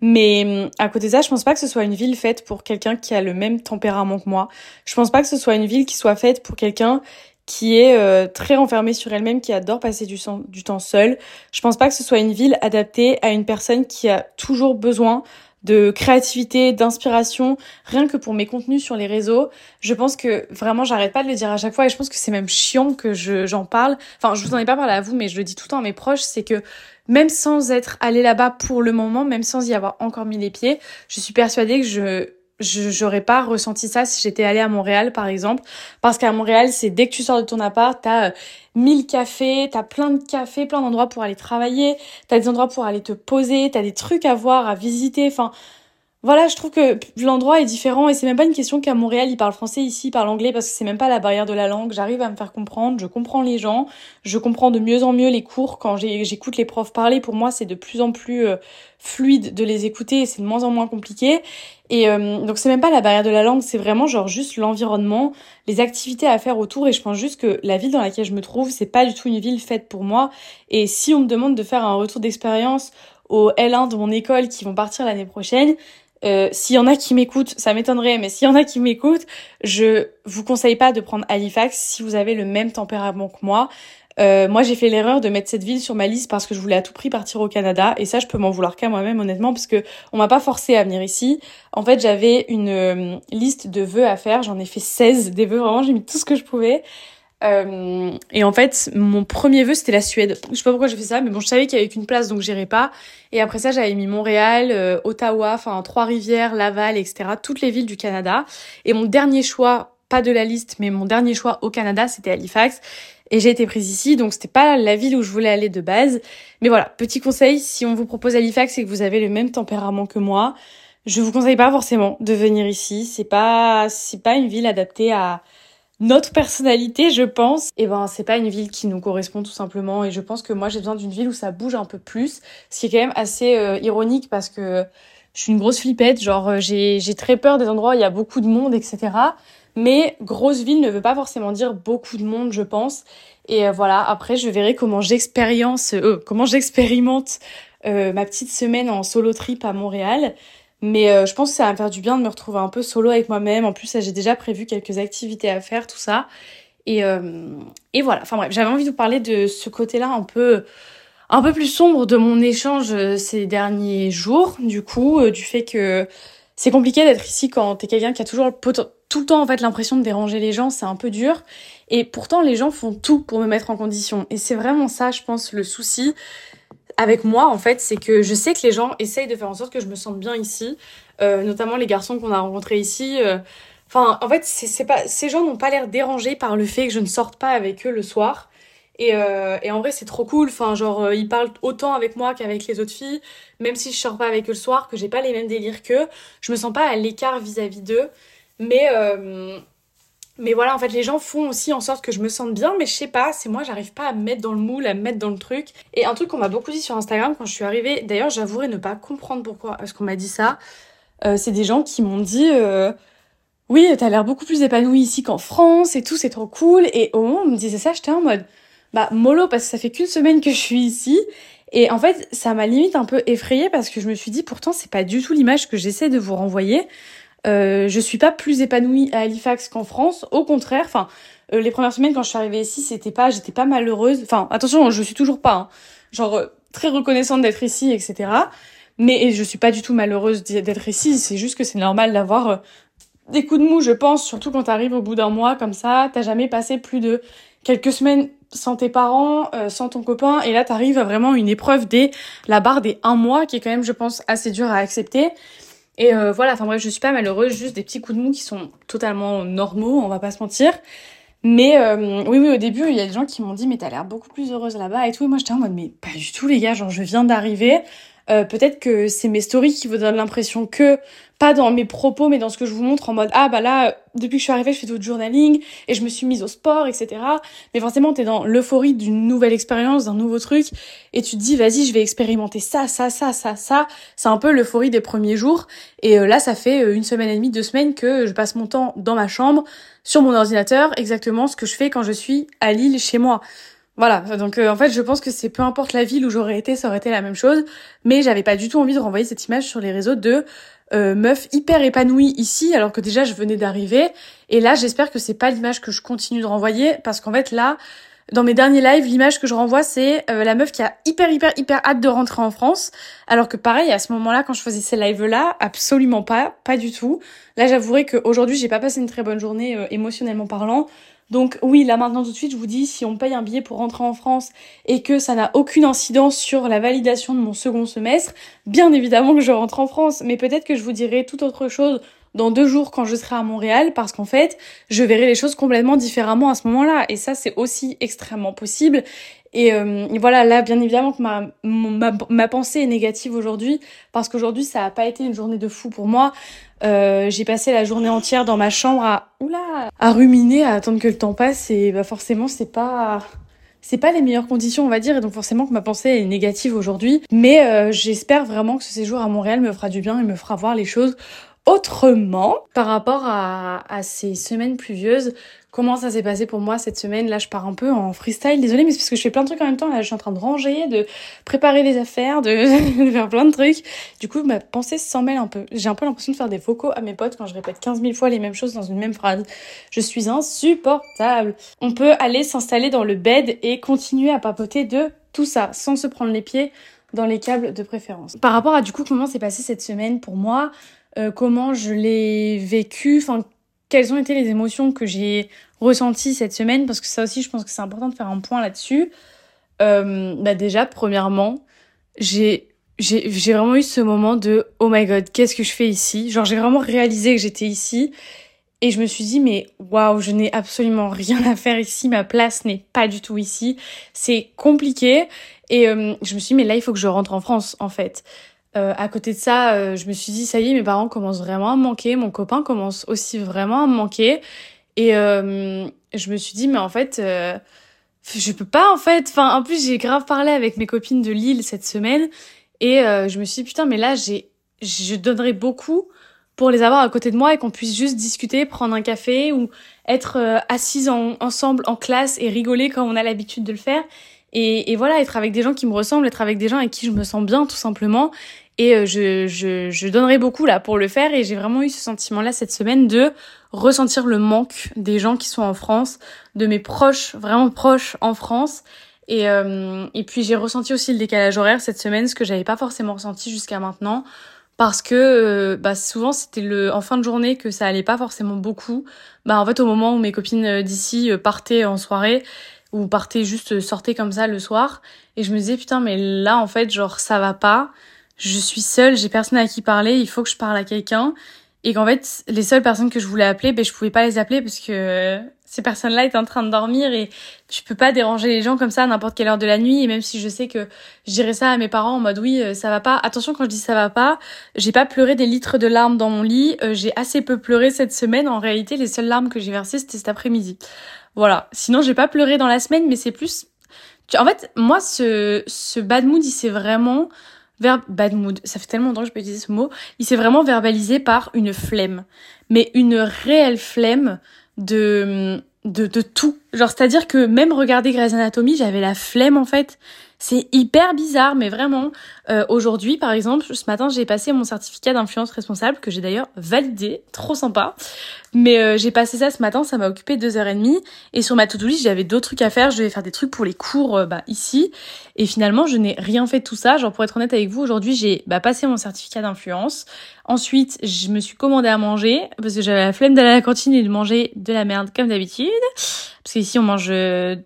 Mais à côté de ça, je pense pas que ce soit une ville faite pour quelqu'un qui a le même tempérament que moi. Je pense pas que ce soit une ville qui soit faite pour quelqu'un qui est euh, très renfermé sur elle-même, qui adore passer du, du temps seul. Je pense pas que ce soit une ville adaptée à une personne qui a toujours besoin de créativité, d'inspiration, rien que pour mes contenus sur les réseaux. Je pense que vraiment, j'arrête pas de le dire à chaque fois et je pense que c'est même chiant que je, j'en parle. Enfin, je vous en ai pas parlé à vous, mais je le dis tout le temps à mes proches, c'est que même sans être allé là-bas pour le moment, même sans y avoir encore mis les pieds, je suis persuadée que je je j'aurais pas ressenti ça si j'étais allée à Montréal par exemple parce qu'à Montréal c'est dès que tu sors de ton appart t'as euh, mille cafés t'as plein de cafés plein d'endroits pour aller travailler t'as des endroits pour aller te poser t'as des trucs à voir à visiter enfin voilà, je trouve que l'endroit est différent et c'est même pas une question qu'à Montréal, ils parlent français, ici, ils parlent anglais parce que c'est même pas la barrière de la langue. J'arrive à me faire comprendre, je comprends les gens, je comprends de mieux en mieux les cours quand j'écoute les profs parler. Pour moi, c'est de plus en plus euh, fluide de les écouter et c'est de moins en moins compliqué. Et euh, donc c'est même pas la barrière de la langue, c'est vraiment genre juste l'environnement, les activités à faire autour et je pense juste que la ville dans laquelle je me trouve, c'est pas du tout une ville faite pour moi et si on me demande de faire un retour d'expérience au L1 de mon école qui vont partir l'année prochaine, euh, s'il y en a qui m'écoutent, ça m'étonnerait, mais s'il y en a qui m'écoutent, je vous conseille pas de prendre Halifax si vous avez le même tempérament que moi. Euh, moi, j'ai fait l'erreur de mettre cette ville sur ma liste parce que je voulais à tout prix partir au Canada, et ça, je peux m'en vouloir qu'à moi-même, honnêtement, parce que on m'a pas forcé à venir ici. En fait, j'avais une euh, liste de vœux à faire, j'en ai fait 16 des vœux, vraiment, j'ai mis tout ce que je pouvais. Euh, et en fait, mon premier vœu, c'était la Suède. Je sais pas pourquoi j'ai fait ça, mais bon, je savais qu'il y avait qu'une place, donc j'irais pas. Et après ça, j'avais mis Montréal, euh, Ottawa, enfin Trois-Rivières, Laval, etc. Toutes les villes du Canada. Et mon dernier choix, pas de la liste, mais mon dernier choix au Canada, c'était Halifax. Et j'ai été prise ici, donc c'était pas la ville où je voulais aller de base. Mais voilà, petit conseil, si on vous propose Halifax et que vous avez le même tempérament que moi, je vous conseille pas forcément de venir ici. C'est pas, c'est pas une ville adaptée à notre personnalité, je pense. Et ben, c'est pas une ville qui nous correspond tout simplement. Et je pense que moi, j'ai besoin d'une ville où ça bouge un peu plus. Ce qui est quand même assez euh, ironique parce que je suis une grosse flippette. Genre, euh, j'ai, j'ai très peur des endroits où il y a beaucoup de monde, etc. Mais grosse ville ne veut pas forcément dire beaucoup de monde, je pense. Et euh, voilà, après, je verrai comment euh, j'expérimente euh, ma petite semaine en solo trip à Montréal. Mais je pense que ça va me faire du bien de me retrouver un peu solo avec moi-même. En plus, j'ai déjà prévu quelques activités à faire, tout ça. Et, voilà. Enfin bref, j'avais envie de vous parler de ce côté-là un peu un peu plus sombre de mon échange ces derniers jours. Du coup, du fait que c'est compliqué d'être ici quand t'es quelqu'un qui a toujours tout le temps en fait l'impression de déranger les gens, c'est un peu dur. Et pourtant les gens font tout pour me mettre en condition. Et c'est vraiment ça, je pense, le souci avec moi en fait, c'est que je sais que les gens essayent de faire en sorte que je me sente bien ici, euh, notamment les garçons qu'on a rencontrés ici. Euh. Enfin, en fait, c'est pas ces gens n'ont pas l'air dérangés par le fait que je ne sorte pas avec eux le soir. Et, euh, et en vrai, c'est trop cool. Enfin, genre, ils parlent autant avec moi qu'avec les autres filles, même si je sors pas avec eux le soir, que j'ai pas les mêmes délires qu'eux. Je me sens pas à l'écart vis-à-vis d'eux. Mais, euh, mais voilà, en fait, les gens font aussi en sorte que je me sente bien, mais je sais pas, c'est moi, j'arrive pas à me mettre dans le moule, à me mettre dans le truc. Et un truc qu'on m'a beaucoup dit sur Instagram quand je suis arrivée, d'ailleurs, j'avouerai ne pas comprendre pourquoi est-ce qu'on m'a dit ça. Euh, c'est des gens qui m'ont dit. Euh, oui, t'as l'air beaucoup plus épanouie ici qu'en France et tout, c'est trop cool. Et au moment où on me disait ça, j'étais en mode, bah mollo parce que ça fait qu'une semaine que je suis ici et en fait ça m'a limite un peu effrayée parce que je me suis dit pourtant c'est pas du tout l'image que j'essaie de vous renvoyer euh, je suis pas plus épanouie à Halifax qu'en France. Au contraire enfin euh, les premières semaines quand je suis arrivée ici c'était pas j'étais pas malheureuse. Enfin attention je suis toujours pas hein. genre euh, très reconnaissante d'être ici etc mais je suis pas du tout malheureuse d'être ici. C'est juste que c'est normal d'avoir euh, des coups de mou je pense surtout quand t'arrives au bout d'un mois comme ça. T'as jamais passé plus de quelques semaines sans tes parents, euh, sans ton copain, et là t'arrives à vraiment une épreuve des la barre des un mois qui est quand même, je pense, assez dur à accepter. Et euh, voilà, enfin bref, je suis pas malheureuse, juste des petits coups de mou qui sont totalement normaux, on va pas se mentir. Mais euh, oui, oui, au début, il y a des gens qui m'ont dit mais t'as l'air beaucoup plus heureuse là-bas et tout. Et moi j'étais en mode mais pas du tout les gars, genre je viens d'arriver. Euh, peut-être que c'est mes stories qui vous donnent l'impression que, pas dans mes propos, mais dans ce que je vous montre en mode, ah bah là, depuis que je suis arrivée, je fais tout de journaling et je me suis mise au sport, etc. Mais forcément, t'es dans l'euphorie d'une nouvelle expérience, d'un nouveau truc, et tu te dis, vas-y, je vais expérimenter ça, ça, ça, ça, ça. C'est un peu l'euphorie des premiers jours. Et euh, là, ça fait euh, une semaine et demie, deux semaines que je passe mon temps dans ma chambre, sur mon ordinateur, exactement ce que je fais quand je suis à Lille chez moi. Voilà, donc euh, en fait je pense que c'est peu importe la ville où j'aurais été, ça aurait été la même chose, mais j'avais pas du tout envie de renvoyer cette image sur les réseaux de euh, meuf hyper épanouie ici alors que déjà je venais d'arriver. Et là j'espère que c'est pas l'image que je continue de renvoyer parce qu'en fait là dans mes derniers lives l'image que je renvoie c'est euh, la meuf qui a hyper hyper hyper hâte de rentrer en France. Alors que pareil à ce moment-là quand je faisais ces lives là absolument pas pas du tout. Là j'avouerai qu'aujourd'hui j'ai pas passé une très bonne journée euh, émotionnellement parlant donc oui, là maintenant tout de suite, je vous dis, si on paye un billet pour rentrer en France et que ça n'a aucune incidence sur la validation de mon second semestre, bien évidemment que je rentre en France. Mais peut-être que je vous dirai tout autre chose dans deux jours quand je serai à Montréal parce qu'en fait, je verrai les choses complètement différemment à ce moment-là. Et ça, c'est aussi extrêmement possible. Et, euh, voilà, là, bien évidemment que ma, ma, ma pensée est négative aujourd'hui parce qu'aujourd'hui, ça n'a pas été une journée de fou pour moi. Euh, j'ai passé la journée entière dans ma chambre à oula, à ruminer, à attendre que le temps passe et bah forcément c'est pas c'est pas les meilleures conditions on va dire et donc forcément que ma pensée est négative aujourd'hui mais euh, j'espère vraiment que ce séjour à Montréal me fera du bien et me fera voir les choses autrement par rapport à, à ces semaines pluvieuses comment ça s'est passé pour moi cette semaine. Là, je pars un peu en freestyle. Désolée, mais c'est parce que je fais plein de trucs en même temps. Là, je suis en train de ranger, de préparer les affaires, de, faire plein de trucs. Du coup, ma pensée s'en mêle un peu. J'ai un peu l'impression de faire des vocaux à mes potes quand je répète 15 000 fois les mêmes choses dans une même phrase. Je suis insupportable. On peut aller s'installer dans le bed et continuer à papoter de tout ça sans se prendre les pieds dans les câbles de préférence. Par rapport à du coup comment s'est passé cette semaine pour moi, euh, comment je l'ai vécu, quelles ont été les émotions que j'ai ressenti cette semaine, parce que ça aussi, je pense que c'est important de faire un point là-dessus. Euh, bah déjà, premièrement, j'ai j'ai vraiment eu ce moment de oh my god, qu'est-ce que je fais ici? Genre, j'ai vraiment réalisé que j'étais ici. Et je me suis dit, mais waouh, je n'ai absolument rien à faire ici, ma place n'est pas du tout ici. C'est compliqué. Et euh, je me suis dit, mais là, il faut que je rentre en France, en fait. Euh, à côté de ça, euh, je me suis dit, ça y est, mes parents commencent vraiment à me manquer, mon copain commence aussi vraiment à me manquer. Et euh, je me suis dit, mais en fait, je peux pas, en fait. Enfin, en plus, j'ai grave parlé avec mes copines de Lille cette semaine. Et je me suis dit, putain, mais là, j'ai, je donnerais beaucoup pour les avoir à côté de moi et qu'on puisse juste discuter, prendre un café ou être assises ensemble en classe et rigoler comme on a l'habitude de le faire. Et, et, voilà, être avec des gens qui me ressemblent, être avec des gens avec qui je me sens bien, tout simplement. Et euh, je, je, je donnerai beaucoup là pour le faire. Et j'ai vraiment eu ce sentiment-là cette semaine de ressentir le manque des gens qui sont en France, de mes proches, vraiment proches en France. Et, euh, et puis j'ai ressenti aussi le décalage horaire cette semaine, ce que j'avais pas forcément ressenti jusqu'à maintenant. Parce que euh, bah, souvent c'était le en fin de journée que ça allait pas forcément beaucoup. Bah en fait au moment où mes copines d'ici partaient en soirée, ou juste sortez comme ça le soir. Et je me disais putain mais là en fait genre ça va pas. Je suis seule j'ai personne à qui parler il faut que je parle à quelqu'un. Et qu'en fait les seules personnes que je voulais appeler ben je pouvais pas les appeler parce que ces personnes-là étaient en train de dormir et je peux pas déranger les gens comme ça à n'importe quelle heure de la nuit. Et même si je sais que je ça à mes parents en mode oui euh, ça va pas. Attention quand je dis ça va pas. J'ai pas pleuré des litres de larmes dans mon lit. Euh, j'ai assez peu pleuré cette semaine. En réalité les seules larmes que j'ai versées c'était cet après-midi voilà. Sinon, j'ai pas pleuré dans la semaine, mais c'est plus. En fait, moi, ce, ce bad mood, il s'est vraiment. Ver... Bad mood, ça fait tellement longtemps que je peux utiliser ce mot. Il s'est vraiment verbalisé par une flemme. Mais une réelle flemme de, de, de tout. Genre, c'est-à-dire que même regarder Grey's Anatomy, j'avais la flemme, en fait. C'est hyper bizarre, mais vraiment. Euh, Aujourd'hui, par exemple, ce matin, j'ai passé mon certificat d'influence responsable, que j'ai d'ailleurs validé, trop sympa. Mais euh, j'ai passé ça ce matin, ça m'a occupé deux heures et demie. Et sur ma to-do list, j'avais d'autres trucs à faire. Je devais faire des trucs pour les cours euh, bah, ici. Et finalement, je n'ai rien fait de tout ça. Genre, pour être honnête avec vous, aujourd'hui, j'ai bah, passé mon certificat d'influence. Ensuite, je me suis commandé à manger, parce que j'avais la flemme d'aller à la cantine et de manger de la merde comme d'habitude. Parce qu'ici, on mange euh,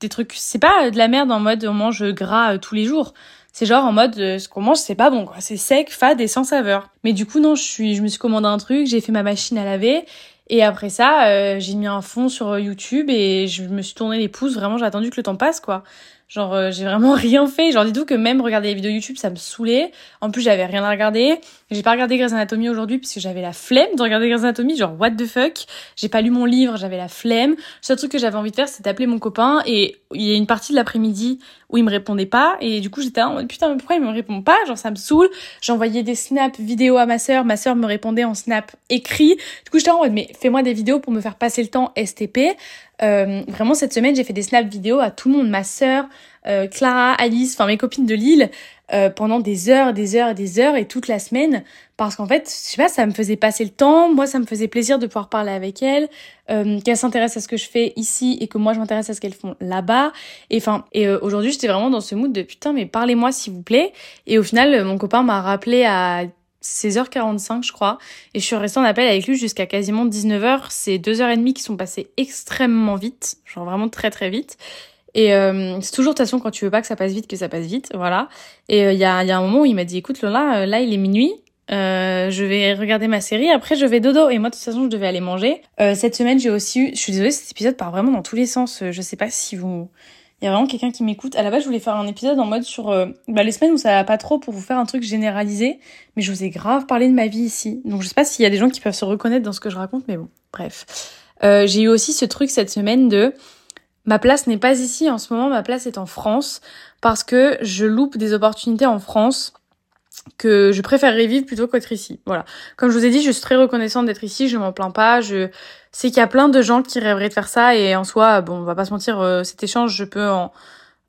des trucs, c'est pas de la merde en mode on mange gras euh, tous les jours. C'est genre en mode euh, ce qu'on mange c'est pas bon quoi, c'est sec, fade et sans saveur. Mais du coup non, je suis je me suis commandé un truc, j'ai fait ma machine à laver et après ça, euh, j'ai mis un fond sur YouTube et je me suis tourné les pouces, vraiment j'ai attendu que le temps passe quoi. Genre, euh, j'ai vraiment rien fait. Genre, dis tout que même regarder les vidéos YouTube, ça me saoulait. En plus, j'avais rien à regarder. J'ai pas regardé Grey's Anatomy aujourd'hui puisque j'avais la flemme de regarder Grey's Anatomy. Genre, what the fuck? J'ai pas lu mon livre, j'avais la flemme. Le seul truc que j'avais envie de faire, c'est d'appeler mon copain. Et il y a une partie de l'après-midi où il me répondait pas. Et du coup, j'étais en mode, putain, mais pourquoi il me répond pas? Genre, ça me saoule. J'envoyais des snaps vidéo à ma sœur. Ma sœur me répondait en snap écrit. Du coup, j'étais en mode, mais fais-moi des vidéos pour me faire passer le temps STP. Euh, vraiment, cette semaine, j'ai fait des snaps vidéo à tout le monde. Ma sœur, euh, Clara, Alice, enfin mes copines de Lille, euh, pendant des heures, des heures des heures et toute la semaine. Parce qu'en fait, je sais pas, ça me faisait passer le temps. Moi, ça me faisait plaisir de pouvoir parler avec elles, euh, qu'elles s'intéressent à ce que je fais ici et que moi, je m'intéresse à ce qu'elles font là-bas. Et enfin, et euh, aujourd'hui, j'étais vraiment dans ce mood de putain, mais parlez-moi s'il vous plaît. Et au final, mon copain m'a rappelé à 16h45 je crois et je suis restée en appel avec lui jusqu'à quasiment 19h c'est deux heures et demie qui sont passées extrêmement vite genre vraiment très très vite et euh, c'est toujours de toute façon quand tu veux pas que ça passe vite que ça passe vite, voilà. Et euh, il y, a, y a un moment où il m'a dit écoute Lola, euh, là il est minuit, euh, je vais regarder ma série, après je vais dodo. Et moi de toute façon je devais aller manger. Euh, cette semaine j'ai aussi eu, je suis désolée cet épisode part vraiment dans tous les sens. Je sais pas si vous, il y a vraiment quelqu'un qui m'écoute. À la base je voulais faire un épisode en mode sur bah, les semaines où ça va pas trop pour vous faire un truc généralisé, mais je vous ai grave parlé de ma vie ici. Donc je sais pas s'il y a des gens qui peuvent se reconnaître dans ce que je raconte, mais bon, bref. j'ai eu aussi ce truc cette semaine de ma place n'est pas ici. En ce moment, ma place est en France parce que je loupe des opportunités en France que je préférerais vivre plutôt qu'être ici. Voilà. Comme je vous ai dit, je suis très reconnaissante d'être ici, je m'en plains pas, je sais qu'il y a plein de gens qui rêveraient de faire ça et en soi, bon, on va pas se mentir, euh, cet échange, je peux en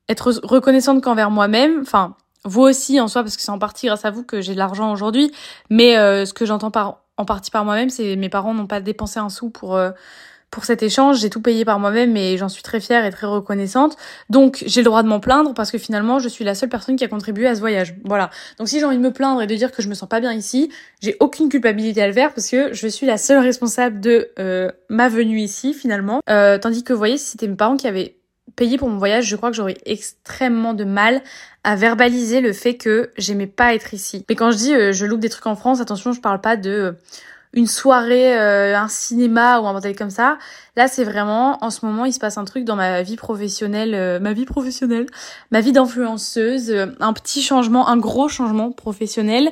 être reconnaissante qu'envers moi-même, enfin, vous aussi en soi parce que c'est en partie grâce à vous que j'ai de l'argent aujourd'hui, mais euh, ce que j'entends par en partie par moi-même, c'est mes parents n'ont pas dépensé un sou pour euh, pour cet échange. J'ai tout payé par moi-même et j'en suis très fière et très reconnaissante. Donc j'ai le droit de m'en plaindre parce que finalement je suis la seule personne qui a contribué à ce voyage. Voilà. Donc si j'ai envie de me plaindre et de dire que je me sens pas bien ici, j'ai aucune culpabilité à le faire parce que je suis la seule responsable de euh, ma venue ici finalement. Euh, tandis que vous voyez, si c'était mes parents qui avaient payé pour mon voyage, je crois que j'aurais extrêmement de mal à verbaliser le fait que j'aimais pas être ici. Mais quand je dis euh, je loupe des trucs en France, attention, je parle pas de une soirée, euh, un cinéma ou un bordel comme ça. Là, c'est vraiment, en ce moment, il se passe un truc dans ma vie professionnelle, euh, ma vie professionnelle, ma vie d'influenceuse, euh, un petit changement, un gros changement professionnel.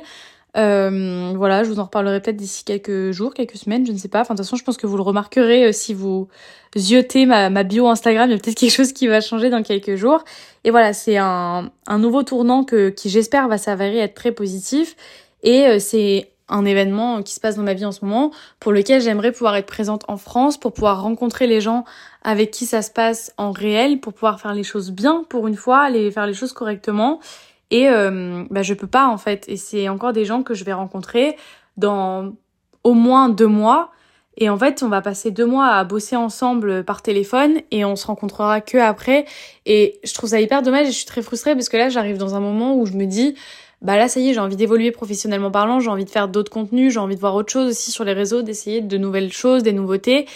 voilà, je vous en reparlerai peut-être d'ici quelques jours, quelques semaines, je ne sais pas. Enfin, de toute façon, je pense que vous le remarquerez si vous ziotez ma, ma bio Instagram. Il y a peut-être quelque chose qui va changer dans quelques jours. Et voilà, c'est un, un nouveau tournant que, qui, j'espère, va s'avérer être très positif. Et c'est un événement qui se passe dans ma vie en ce moment, pour lequel j'aimerais pouvoir être présente en France, pour pouvoir rencontrer les gens avec qui ça se passe en réel, pour pouvoir faire les choses bien pour une fois, aller faire les choses correctement. Et euh, bah, je peux pas en fait. Et c'est encore des gens que je vais rencontrer dans au moins deux mois. Et en fait, on va passer deux mois à bosser ensemble par téléphone et on se rencontrera que après. Et je trouve ça hyper dommage et je suis très frustrée parce que là, j'arrive dans un moment où je me dis, bah là ça y est, j'ai envie d'évoluer professionnellement parlant, j'ai envie de faire d'autres contenus, j'ai envie de voir autre chose aussi sur les réseaux, d'essayer de nouvelles choses, des nouveautés.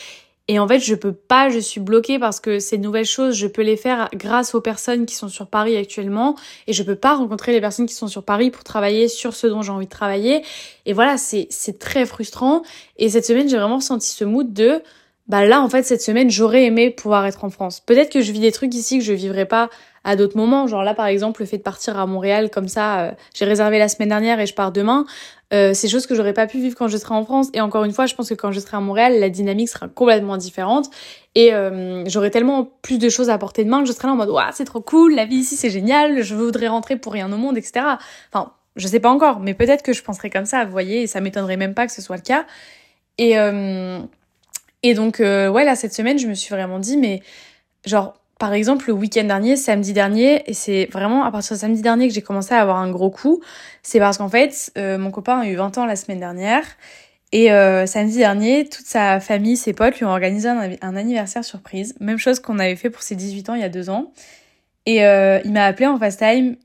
Et en fait, je peux pas, je suis bloquée parce que ces nouvelles choses, je peux les faire grâce aux personnes qui sont sur Paris actuellement et je peux pas rencontrer les personnes qui sont sur Paris pour travailler sur ce dont j'ai envie de travailler. Et voilà, c'est c'est très frustrant et cette semaine, j'ai vraiment senti ce mood de bah là en fait cette semaine, j'aurais aimé pouvoir être en France. Peut-être que je vis des trucs ici que je vivrais pas à d'autres moments. Genre là, par exemple, le fait de partir à Montréal comme ça, euh, j'ai réservé la semaine dernière et je pars demain. Euh, c'est chose que j'aurais pas pu vivre quand je serai en France. Et encore une fois, je pense que quand je serai à Montréal, la dynamique sera complètement différente. Et euh, j'aurai tellement plus de choses à porter de main que je serai là en mode, waouh, c'est trop cool, la vie ici c'est génial, je voudrais rentrer pour rien au monde, etc. Enfin, je sais pas encore, mais peut-être que je penserai comme ça, vous voyez, et ça m'étonnerait même pas que ce soit le cas. Et, euh, et donc, ouais, là, cette semaine, je me suis vraiment dit, mais genre, par exemple, le week-end dernier, samedi dernier, et c'est vraiment à partir de samedi dernier que j'ai commencé à avoir un gros coup, c'est parce qu'en fait, euh, mon copain a eu 20 ans la semaine dernière, et euh, samedi dernier, toute sa famille, ses potes lui ont organisé un, anniversaire surprise, même chose qu'on avait fait pour ses 18 ans il y a deux ans. Et euh, il m'a appelé en FaceTime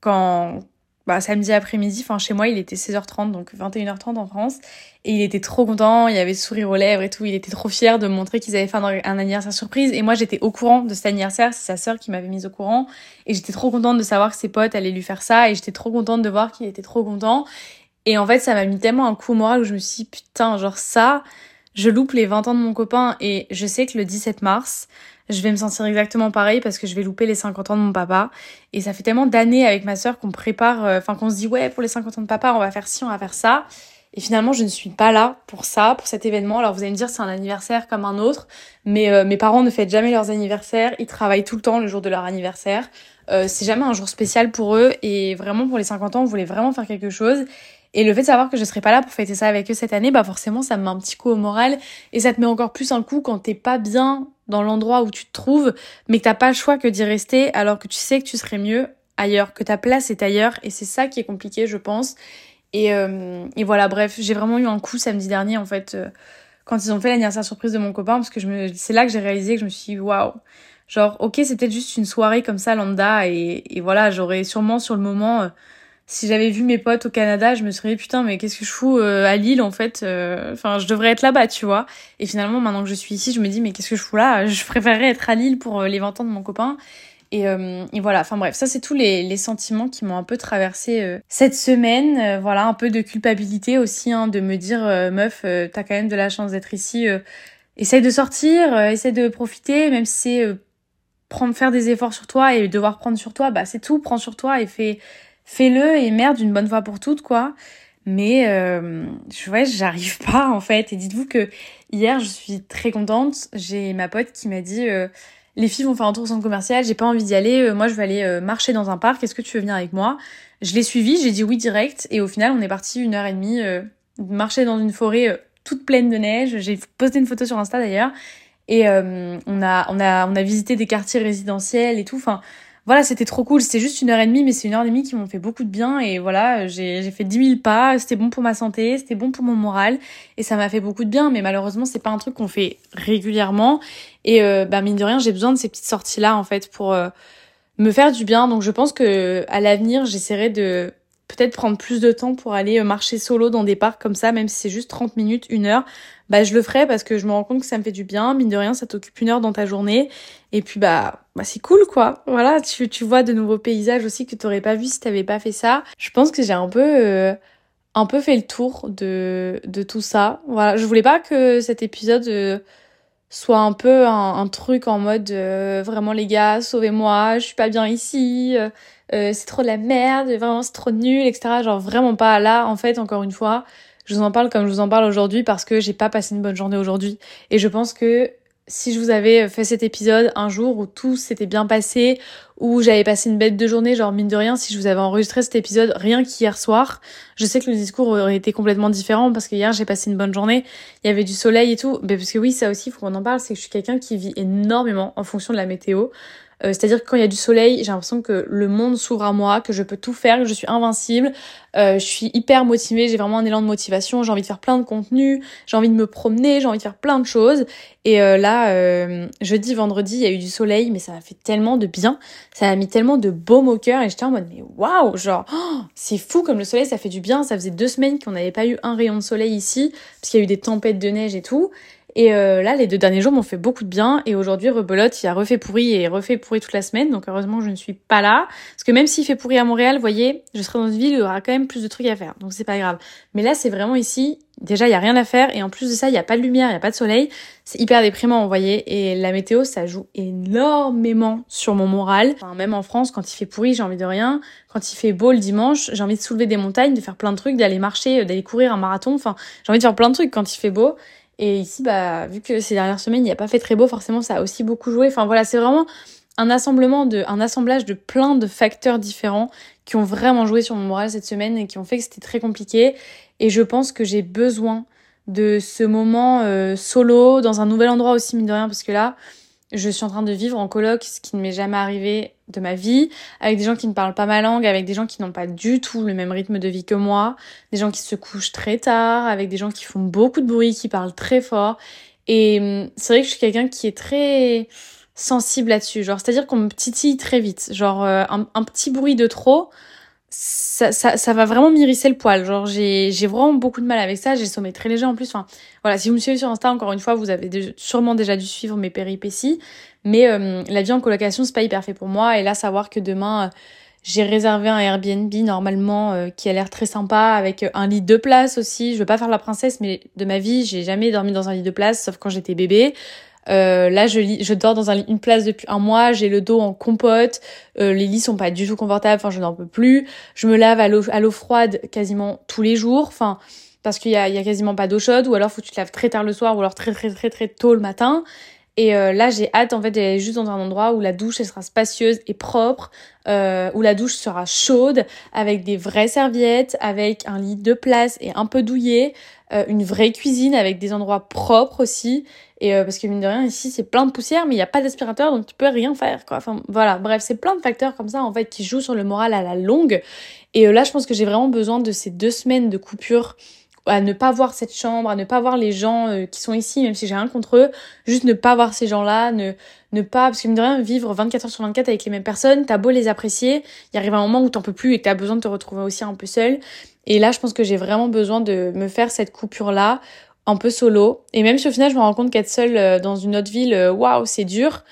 quand, bah, samedi après-midi, enfin chez moi il était 16h30 donc 21h30 en France. Et il était trop content, il avait sourire aux lèvres et tout, il était trop fier de montrer qu'ils avaient fait un, anniversaire surprise. Et moi j'étais au courant de cet anniversaire, c'est sa sœur qui m'avait mise au courant. Et j'étais trop contente de savoir que ses potes allaient lui faire ça. Et j'étais trop contente de voir qu'il était trop content. Et en fait ça m'a mis tellement un coup moral où je me suis dit putain genre ça je loupe les 20 ans de mon copain. Et je sais que le 17 mars je vais me sentir exactement pareil parce que je vais louper les 50 ans de mon papa. Et ça fait tellement d'années avec ma sœur qu'on prépare, euh, enfin qu'on se dit ouais pour les 50 ans de papa on va faire ci, on va faire ça. Et finalement je ne suis pas là pour ça, pour cet événement. Alors vous allez me dire c'est un anniversaire comme un autre, mais euh, mes parents ne fêtent jamais leurs anniversaires, ils travaillent tout le temps le jour de leur anniversaire. Euh, c'est jamais un jour spécial pour eux et vraiment pour les 50 ans on voulait vraiment faire quelque chose. Et le fait de savoir que je serai pas là pour fêter ça avec eux cette année, bah forcément ça me met un petit coup au moral et ça te met encore plus un coup quand t'es pas bien dans l'endroit où tu te trouves, mais que t'as pas le choix que d'y rester alors que tu sais que tu serais mieux ailleurs, que ta place est ailleurs et c'est ça qui est compliqué je pense. Et, euh, voilà, bref, j'ai vraiment eu un coup samedi dernier en fait euh, quand ils ont fait l'anniversaire surprise de mon copain parce que c'est là que j'ai réalisé que je me suis dit waouh. Genre OK, peut-être juste une soirée comme ça lambda et, et voilà, j'aurais sûrement sur le moment euh, si j'avais vu mes potes au Canada, je me serais dit putain mais qu'est-ce que je fous euh, à Lille en fait euh, Enfin je devrais être là-bas tu vois. Et finalement maintenant que je suis ici, je me dis mais qu'est-ce que je fous là? Je préférerais être à Lille pour euh, les 20 ans de mon copain. Et, et voilà, enfin bref, ça c'est tous les, les, sentiments qui m'ont un peu traversé cette semaine. voilà, un peu de culpabilité aussi, hein, de me dire meuf, t'as quand même de la chance d'être ici. essaye de sortir, essaye de profiter, même si c'est prendre faire des efforts sur toi et devoir prendre sur toi, bah c'est tout, prends sur toi et fais fais-le et merde une bonne fois pour toutes quoi. Mais euh, ouais, j'arrive pas en fait. Et dites-vous que hier, je suis très contente. J'ai ma pote qui m'a dit euh, les filles vont faire un tour au centre commercial, j'ai pas envie d'y aller. Euh, moi, je vais aller euh, marcher dans un parc. Est-ce que tu veux venir avec moi? Je l'ai suivi, j'ai dit oui direct. Et au final, on est parti une heure et demie marcher dans une forêt toute pleine de neige. J'ai posté une photo sur Insta d'ailleurs. Et on a on a on a visité des quartiers résidentiels et tout. Enfin voilà, c'était trop cool. C'était juste une heure et demie, mais c'est une heure et demie qui m'ont fait beaucoup de bien. Et voilà, j'ai fait 10 000 pas. C'était bon pour ma santé, c'était bon pour mon moral. Et ça m'a fait beaucoup de bien. Mais malheureusement, c'est pas un truc qu'on fait régulièrement. Et euh, bah, mine de rien, j'ai besoin de ces petites sorties-là, en fait, pour euh, me faire du bien. Donc je pense que à l'avenir, j'essaierai de peut-être prendre plus de temps pour aller euh, marcher solo dans des parcs comme ça, même si c'est juste 30 minutes, une heure, bah je le ferai parce que je me rends compte que ça me fait du bien. Mine de rien, ça t'occupe une heure dans ta journée. Et puis bah, bah c'est cool quoi. Voilà, tu, vois de nouveaux paysages aussi que t'aurais pas vu si t'avais pas fait ça. Je pense que j'ai un peu euh, un peu fait le tour de, de tout ça. Voilà, je voulais pas que cet épisode euh, soit un peu un, truc en mode vraiment les gars, sauvez-moi, je suis pas bien ici. Euh, c'est trop de la merde, vraiment c'est trop nul, etc. Genre vraiment pas là, en fait, encore une fois, je vous en parle comme je vous en parle aujourd'hui parce que j'ai pas passé une bonne journée aujourd'hui. Et je pense que si je vous avais fait cet épisode un jour où tout s'était bien passé, où j'avais passé une bête de journée, genre mine de rien, si je vous avais enregistré cet épisode rien qu'hier soir, je sais que le discours aurait été complètement différent parce que hier j'ai passé une bonne journée, il y avait du soleil et tout. Mais parce que oui, ça aussi, faut qu'on en parle, c'est que je suis quelqu'un qui vit énormément en fonction de la météo. Euh, c'est-à-dire que quand il y a du soleil, j'ai l'impression que le monde s'ouvre à moi, que je peux tout faire, que je suis invincible. Euh, je suis hyper motivée, j'ai vraiment un élan de motivation, j'ai envie de faire plein de contenu, j'ai envie de me promener, j'ai envie de faire plein de choses. Et euh, là, euh, jeudi, vendredi, il y a eu du soleil, mais ça m'a fait tellement de bien, ça m'a mis tellement de baume au cœur et j'étais en mode mais waouh, genre oh, c'est fou comme le soleil, ça fait du bien. Ça faisait deux semaines qu'on n'avait pas eu un rayon de soleil ici parce qu'il y a eu des tempêtes de neige et tout. Et euh, là, les deux derniers jours m'ont fait beaucoup de bien. Et aujourd'hui, Rebelote, il a refait pourri et refait pourri toute la semaine. Donc heureusement, je ne suis pas là. Parce que même s'il fait pourri à Montréal, vous voyez, je serai dans une ville où il y aura quand même plus de trucs à faire. Donc c'est pas grave. Mais là, c'est vraiment ici. Déjà, il y a rien à faire. Et en plus de ça, il n'y a pas de lumière, il n'y a pas de soleil. C'est hyper déprimant, vous voyez. Et la météo, ça joue énormément sur mon moral. Enfin, même en France, quand il fait pourri, j'ai envie de rien. Quand il fait beau le dimanche, j'ai envie de soulever des montagnes, de faire plein de trucs, d'aller marcher, d'aller courir un marathon. Enfin, j'ai envie de faire plein de trucs quand il fait beau. Et ici, bah, vu que ces dernières semaines, il n'y a pas fait très beau, forcément, ça a aussi beaucoup joué. Enfin voilà, c'est vraiment un assemblage de plein de facteurs différents qui ont vraiment joué sur mon moral cette semaine et qui ont fait que c'était très compliqué. Et je pense que j'ai besoin de ce moment euh, solo dans un nouvel endroit aussi mine de rien parce que là, je suis en train de vivre en coloc, ce qui ne m'est jamais arrivé de ma vie, avec des gens qui ne parlent pas ma langue, avec des gens qui n'ont pas du tout le même rythme de vie que moi, des gens qui se couchent très tard, avec des gens qui font beaucoup de bruit, qui parlent très fort. Et hum, c'est vrai que je suis quelqu'un qui est très sensible là-dessus. Genre, c'est-à-dire qu'on me titille très vite. Genre, euh, un, petit bruit de trop, ça, ça, ça va vraiment m'irrisser le poil. Genre, j'ai, vraiment beaucoup de mal avec ça. J'ai sommeil très léger en plus. Enfin, voilà, si vous me suivez sur Insta, encore une fois, vous avez sûrement déjà dû suivre mes péripéties. Mais euh, la vie en colocation, c'est pas hyper fait pour moi. Et là, savoir que demain, euh, j'ai réservé un Airbnb normalement euh, qui a l'air très sympa avec un lit de place aussi. Je veux pas faire la princesse, mais de ma vie, j'ai jamais dormi dans un lit de place, sauf quand j'étais bébé. Là, je, je dors dans un, une place depuis un mois, j'ai le dos en compote, les lits sont pas du tout confortables, enfin je n'en peux plus. Je me lave à l'eau, à l'eau froide quasiment tous les jours, enfin parce qu'il y a, y a quasiment pas d'eau chaude, ou alors faut que tu te laves très tard le soir, ou alors très très très très tôt le matin. Et euh, là, j'ai hâte en fait d'aller juste dans un endroit où la douche elle sera spacieuse et propre, euh, où la douche sera chaude, avec des vraies serviettes, avec un lit de place et un peu douillet, euh, une vraie cuisine avec des endroits propres aussi. Et euh, parce que mine de rien, ici c'est plein de poussière, mais il n'y a pas d'aspirateur, donc tu peux rien faire. Quoi. Enfin voilà, bref, c'est plein de facteurs comme ça en fait qui jouent sur le moral à la longue. Et là, je pense que j'ai vraiment besoin de ces deux semaines de coupure à ne pas voir cette chambre, à ne pas voir les gens euh, qui sont ici, même si j'ai rien contre eux, juste ne pas voir ces gens-là, ne, ne pas, parce que mine de rien, vivre 24 heures sur 24 avec les mêmes personnes, t'as beau les apprécier, il arrive un moment où t'en peux plus et que t'as besoin de te retrouver aussi un peu seul. Et là, je pense que j'ai vraiment besoin de me faire cette coupure-là, un peu solo. Et même si au final, je me rends compte qu'être seule euh, dans une autre ville, euh, waouh, c'est dur.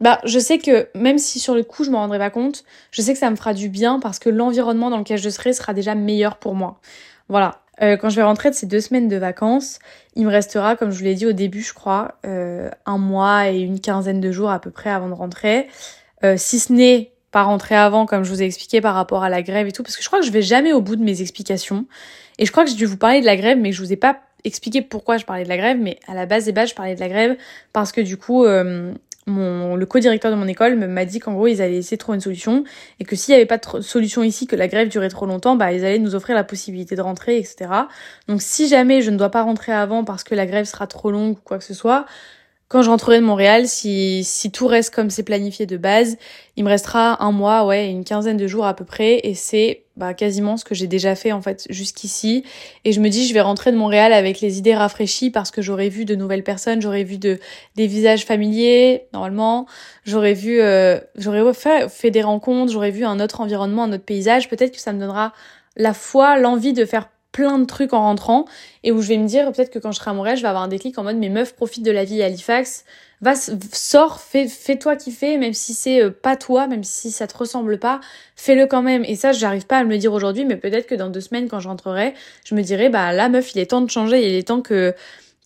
Bah, je sais que même si sur le coup je m'en rendrai pas compte, je sais que ça me fera du bien parce que l'environnement dans lequel je serai sera déjà meilleur pour moi. Voilà. Euh, quand je vais rentrer de ces deux semaines de vacances, il me restera, comme je vous l'ai dit au début, je crois, euh, un mois et une quinzaine de jours à peu près avant de rentrer. Euh, si ce n'est pas rentrer avant, comme je vous ai expliqué par rapport à la grève et tout, parce que je crois que je vais jamais au bout de mes explications. Et je crois que j'ai dû vous parler de la grève, mais que je vous ai pas expliqué pourquoi je parlais de la grève, mais à la base des bases, je parlais de la grève parce que du coup, mon, le co-directeur de mon école m'a dit qu'en gros ils allaient essayer de trouver une solution et que s'il n'y avait pas de solution ici, que la grève durait trop longtemps, bah ils allaient nous offrir la possibilité de rentrer, etc. Donc si jamais je ne dois pas rentrer avant parce que la grève sera trop longue ou quoi que ce soit, quand je rentrerai de Montréal, si, si tout reste comme c'est planifié de base, il me restera un mois, ouais, une quinzaine de jours à peu près, et c'est bah, quasiment ce que j'ai déjà fait en fait jusqu'ici. Et je me dis, je vais rentrer de Montréal avec les idées rafraîchies parce que j'aurais vu de nouvelles personnes, j'aurais vu de des visages familiers normalement, j'aurais vu, euh, j'aurais fait, fait des rencontres, j'aurais vu un autre environnement, un autre paysage. Peut-être que ça me donnera la foi, l'envie de faire plein de trucs en rentrant et où je vais me dire peut-être que quand je serai Montréal, je vais avoir un déclic en mode mes meufs profitent de la vie à Halifax. Va, sors, fais, fais-toi kiffer, même si c'est euh, pas toi, même si ça te ressemble pas, fais-le quand même. Et ça, j'arrive pas à me le dire aujourd'hui, mais peut-être que dans deux semaines, quand je rentrerai, je me dirai, bah là, meuf, il est temps de changer, il est temps que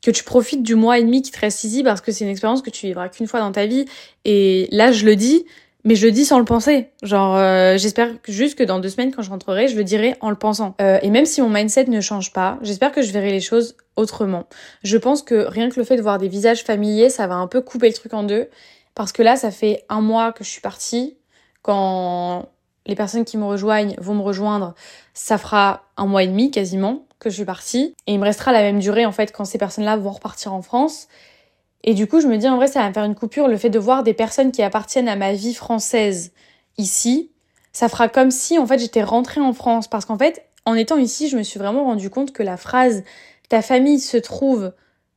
que tu profites du mois et demi qui te reste ici parce que c'est une expérience que tu vivras qu'une fois dans ta vie. Et là, je le dis, mais je le dis sans le penser. Genre, euh, j'espère juste que dans deux semaines, quand je rentrerai, je le dirai en le pensant. Euh, et même si mon mindset ne change pas, j'espère que je verrai les choses autrement. Je pense que rien que le fait de voir des visages familiers, ça va un peu couper le truc en deux. Parce que là, ça fait un mois que je suis partie. Quand les personnes qui me rejoignent vont me rejoindre, ça fera un mois et demi quasiment que je suis partie. Et il me restera la même durée en fait quand ces personnes-là vont repartir en France. Et du coup, je me dis, en vrai, ça va me faire une coupure. Le fait de voir des personnes qui appartiennent à ma vie française ici, ça fera comme si, en fait, j'étais rentrée en France. Parce qu'en fait, en étant ici, je me suis vraiment rendu compte que la phrase ta famille se trouve,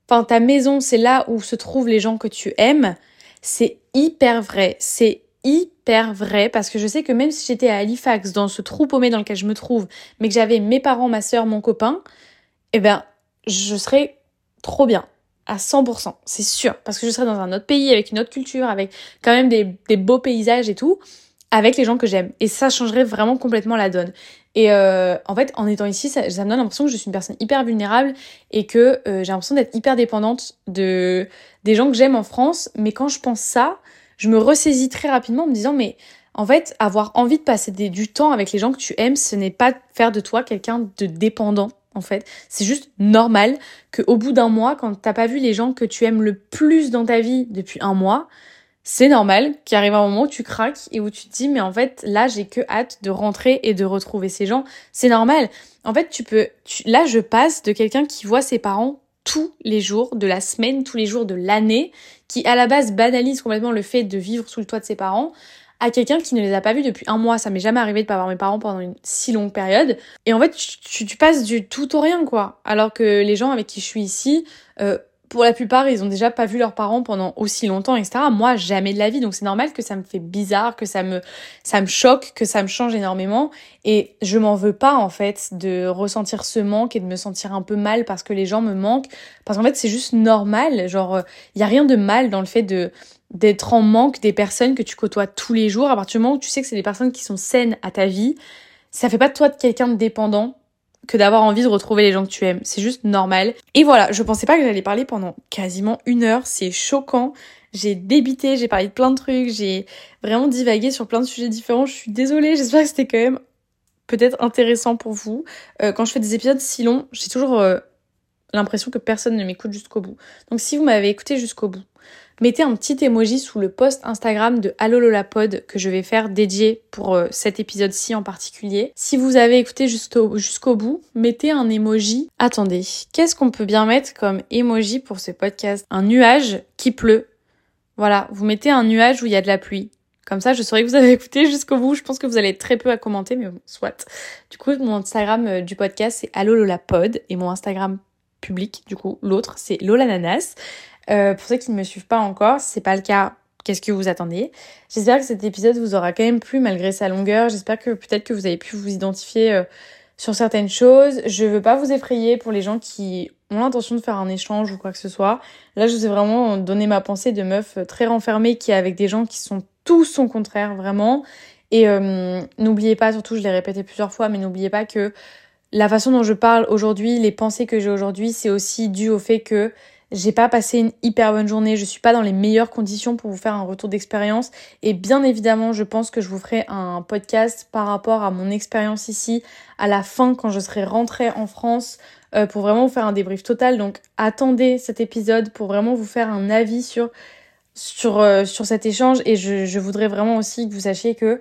enfin, ta maison, c'est là où se trouvent les gens que tu aimes, c'est hyper vrai. C'est hyper vrai parce que je sais que même si j'étais à Halifax, dans ce trou paumé dans lequel je me trouve, mais que j'avais mes parents, ma soeur, mon copain, eh ben, je serais trop bien à 100%, c'est sûr, parce que je serais dans un autre pays, avec une autre culture, avec quand même des, beaux paysages et tout, avec les gens que j'aime. Et ça changerait vraiment complètement la donne. Et euh, en fait, en étant ici, ça, ça me donne l'impression que je suis une personne hyper vulnérable et que euh, j'ai l'impression d'être hyper dépendante de des gens que j'aime en France. Mais quand je pense ça, je me ressaisis très rapidement en me disant mais en fait, avoir envie de passer du temps avec les gens que tu aimes, ce n'est pas faire de toi quelqu'un de dépendant en fait. C'est juste normal qu'au bout d'un mois, quand t'as pas vu les gens que tu aimes le plus dans ta vie depuis un mois, c'est normal qu'il arrive un moment où tu craques et où tu te dis mais en fait là j'ai que hâte de rentrer et de retrouver ces gens. C'est normal. En fait tu peux là je passe de quelqu'un qui voit ses parents tous les jours de la semaine, tous les jours de l'année, qui à la base banalise complètement le fait de vivre sous le toit de ses parents, à quelqu'un qui ne les a pas vus depuis un mois. Ça m'est jamais arrivé de pas voir mes parents pendant une si longue période. Et en fait, tu, tu, passes du tout au rien, quoi. Alors que les gens avec qui je suis ici, euh, pour la plupart, ils ont déjà pas vu leurs parents pendant aussi longtemps, etc. Moi, jamais de la vie. Donc c'est normal que ça me fait bizarre, que ça me, ça me choque, que ça me change énormément. Et je m'en veux pas, en fait, de ressentir ce manque et de me sentir un peu mal parce que les gens me manquent. Parce qu'en fait, c'est juste normal. Genre, il y a rien de mal dans le fait de, d'être en manque des personnes que tu côtoies tous les jours, à partir du moment où tu sais que c'est des personnes qui sont saines à ta vie, ça fait pas de toi de quelqu'un de dépendant que d'avoir envie de retrouver les gens que tu aimes. C'est juste normal. Et voilà, je pensais pas que j'allais parler pendant quasiment une heure. C'est choquant. J'ai débité, j'ai parlé de plein de trucs, j'ai vraiment divagué sur plein de sujets différents. Je suis désolée, j'espère que c'était quand même peut-être intéressant pour vous. Euh, quand je fais des épisodes si longs, j'ai toujours euh, l'impression que personne ne m'écoute jusqu'au bout. Donc si vous m'avez écouté jusqu'au bout, mettez un petit emoji sous le post Instagram de Allo Pod que je vais faire dédié pour euh, cet épisode-ci en particulier. Si vous avez écouté jusqu'au bout, mettez un emoji. Attendez, qu'est-ce qu'on peut bien mettre comme emoji pour ce podcast? Un nuage qui pleut. Voilà, vous mettez un nuage où il y a de la pluie. Comme ça, je saurais que vous avez écouté jusqu'au bout. Je pense que vous allez être très peu à commenter, mais bon, soit. Du coup, mon Instagram euh, du podcast, c'est Allo Pod. Et mon Instagram public, du coup, l'autre, c'est Lolananas. Euh, pour ceux qui ne me suivent pas encore, si c'est pas le cas, qu'est-ce que vous attendez? J'espère que cet épisode vous aura quand même plu malgré sa longueur. J'espère que peut-être que vous avez pu vous identifier euh, sur certaines choses. Je veux pas vous effrayer pour les gens qui ont l'intention de faire un échange ou quoi que ce soit. Là, je vous ai vraiment donné ma pensée de meuf très renfermée qui est avec des gens qui sont tous son contraire, vraiment. Et euh, n'oubliez pas, surtout, je l'ai répété plusieurs fois, mais n'oubliez pas que la façon dont je parle aujourd'hui, les pensées que j'ai aujourd'hui, c'est aussi dû au fait que j'ai pas passé une hyper bonne journée, je suis pas dans les meilleures conditions pour vous faire un retour d'expérience. Et bien évidemment, je pense que je vous ferai un podcast par rapport à mon expérience ici à la fin quand je serai rentrée en France euh, pour vraiment vous faire un débrief total. Donc attendez cet épisode pour vraiment vous faire un avis sur euh, cet échange. Et je, je voudrais vraiment aussi que vous sachiez que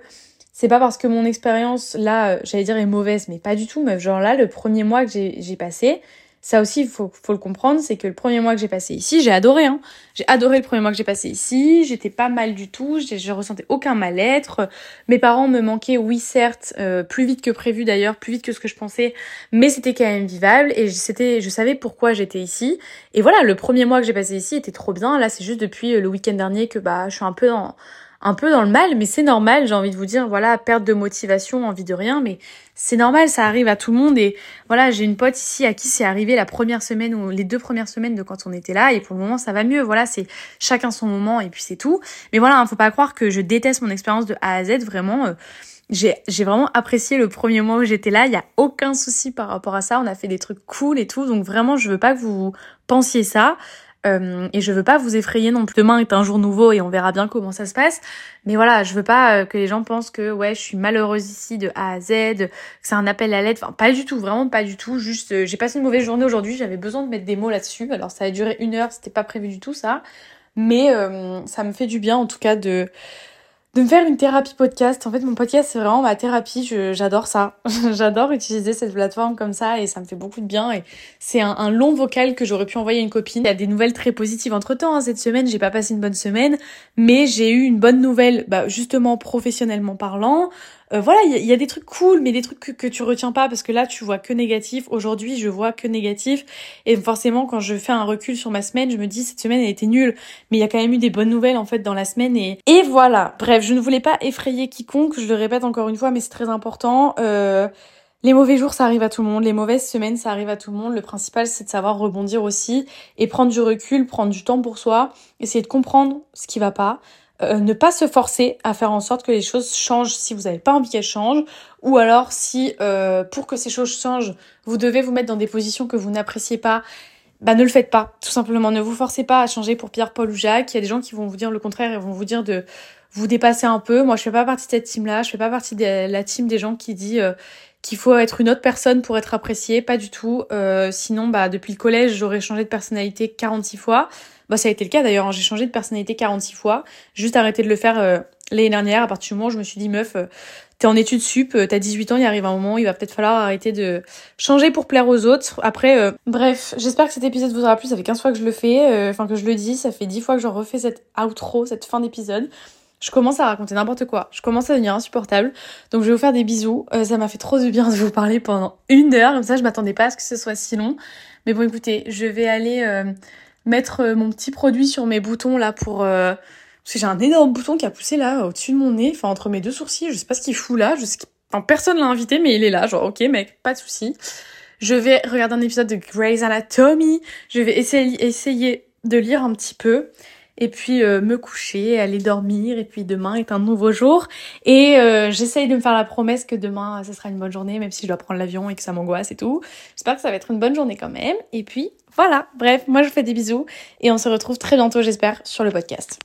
c'est pas parce que mon expérience là, euh, j'allais dire est mauvaise, mais pas du tout, meuf. Genre là, le premier mois que j'ai passé, ça aussi, faut, faut le comprendre, c'est que le premier mois que j'ai passé ici, j'ai adoré. Hein. J'ai adoré le premier mois que j'ai passé ici. J'étais pas mal du tout. Je ressentais aucun mal-être. Mes parents me manquaient, oui certes, euh, plus vite que prévu d'ailleurs, plus vite que ce que je pensais, mais c'était quand même vivable et c'était, je savais pourquoi j'étais ici. Et voilà, le premier mois que j'ai passé ici était trop bien. Là, c'est juste depuis euh, le week-end dernier que bah je suis un peu dans un peu dans le mal, mais c'est normal, j'ai envie de vous dire, voilà, perte de motivation, envie de rien, mais c'est normal, ça arrive à tout le monde. Et voilà, j'ai une pote ici à qui c'est arrivé la première semaine ou les deux premières semaines de quand on était là, et pour le moment ça va mieux. Voilà, c'est chacun son moment et puis c'est tout. Mais voilà, hein, faut pas croire que je déteste mon expérience de A à Z, vraiment. Euh, j'ai, vraiment apprécié le premier mois où j'étais là, il y a aucun souci par rapport à ça, on a fait des trucs cool et tout, donc vraiment je veux pas que vous pensiez ça. Euh, et je veux pas vous effrayer non plus. Demain est un jour nouveau et on verra bien comment ça se passe. Mais voilà, je veux pas euh, que les gens pensent que ouais, je suis malheureuse ici de A à Z, que c'est un appel à l'aide. Enfin, pas du tout, vraiment pas du tout. Juste, euh, j'ai passé une mauvaise journée aujourd'hui. J'avais besoin de mettre des mots là-dessus. Alors ça a duré une heure, c'était pas prévu du tout ça. Mais ça me fait du bien en tout cas de de me faire une thérapie podcast. En fait, mon podcast, c'est vraiment ma thérapie. J'adore ça. J'adore utiliser cette plateforme comme ça et ça me fait beaucoup de bien. Et c'est un, long vocal que j'aurais pu envoyer à une copine. Il y a des nouvelles très positives entre temps. Hein. Cette semaine, j'ai pas passé une bonne semaine, mais j'ai eu une bonne nouvelle, bah, justement professionnellement parlant. Euh, voilà, il y, a des trucs cool, mais des trucs que, que, tu retiens pas parce que là, tu vois que négatif. Aujourd'hui, je vois que négatif. Et forcément, quand je fais un recul sur ma semaine, je me dis, cette semaine, elle était nulle. Mais il y a quand même eu des bonnes nouvelles, en fait, dans la semaine. Et, et voilà. Bref, je ne voulais pas effrayer quiconque. Je le répète encore une fois, mais c'est très important. Euh, les mauvais jours, ça arrive à tout le monde. Les mauvaises semaines, ça arrive à tout le monde. Le principal, c'est de savoir rebondir aussi et prendre du recul, prendre du temps pour soi, essayer de comprendre ce qui va pas, euh, ne pas se forcer à faire en sorte que les choses changent si vous n'avez pas envie qu'elles changent, ou alors si euh, pour que ces choses changent, vous devez vous mettre dans des positions que vous n'appréciez pas, bah ne le faites pas, tout simplement. Ne vous forcez pas à changer pour Pierre, Paul ou Jacques. Il y a des gens qui vont vous dire le contraire et vont vous dire de vous dépasser un peu. Moi, je fais pas partie de cette team-là. Je fais pas partie de la team des gens qui dit euh, qu'il faut être une autre personne pour être apprécié. Pas du tout. sinon, bah depuis le collège, j'aurais changé de personnalité 46 fois. Bah ça a été le cas d'ailleurs, j'ai changé de personnalité 46 fois, juste arrêté de le faire euh, l'année dernière, à partir du moment où je me suis dit meuf, euh, t'es en études sup, euh, t'as 18 ans, il arrive un moment, il va peut-être falloir arrêter de changer pour plaire aux autres. Après, bref, j'espère que cet épisode vous aura plu, ça fait 15 fois que je le fais, enfin que je le dis, ça fait 10 fois que j'en refais cette outro, cette fin d'épisode. Je commence à raconter n'importe quoi. Je commence à devenir insupportable. Donc je vais vous faire des bisous. ça m'a fait trop du bien de vous parler pendant une heure. Comme ça, je m'attendais pas à ce que ce soit si long. Mais bon, écoutez, je vais aller mettre euh, mon petit produit sur mes boutons là pour... Euh, parce que j'ai un énorme bouton qui a poussé là au-dessus de mon nez, enfin entre mes deux sourcils, je sais pas ce qu'il fout là, je sais... enfin, personne l'a invité mais il est là, genre ok mec, pas de souci. Je vais regarder un épisode de Grey's Anatomy, je vais essayer, de lire un petit peu et puis euh, me coucher, aller dormir, et puis demain est un nouveau jour. Et j'essaye de me faire la promesse que demain, ce sera une bonne journée, même si je dois prendre l'avion et que ça m'angoisse et tout. J'espère que ça va être une bonne journée quand même. Et puis voilà, bref, moi je vous fais des bisous, et on se retrouve très bientôt, j'espère, sur le podcast.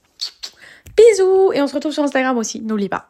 Bisous Et on se retrouve sur Instagram aussi, n'oublie pas.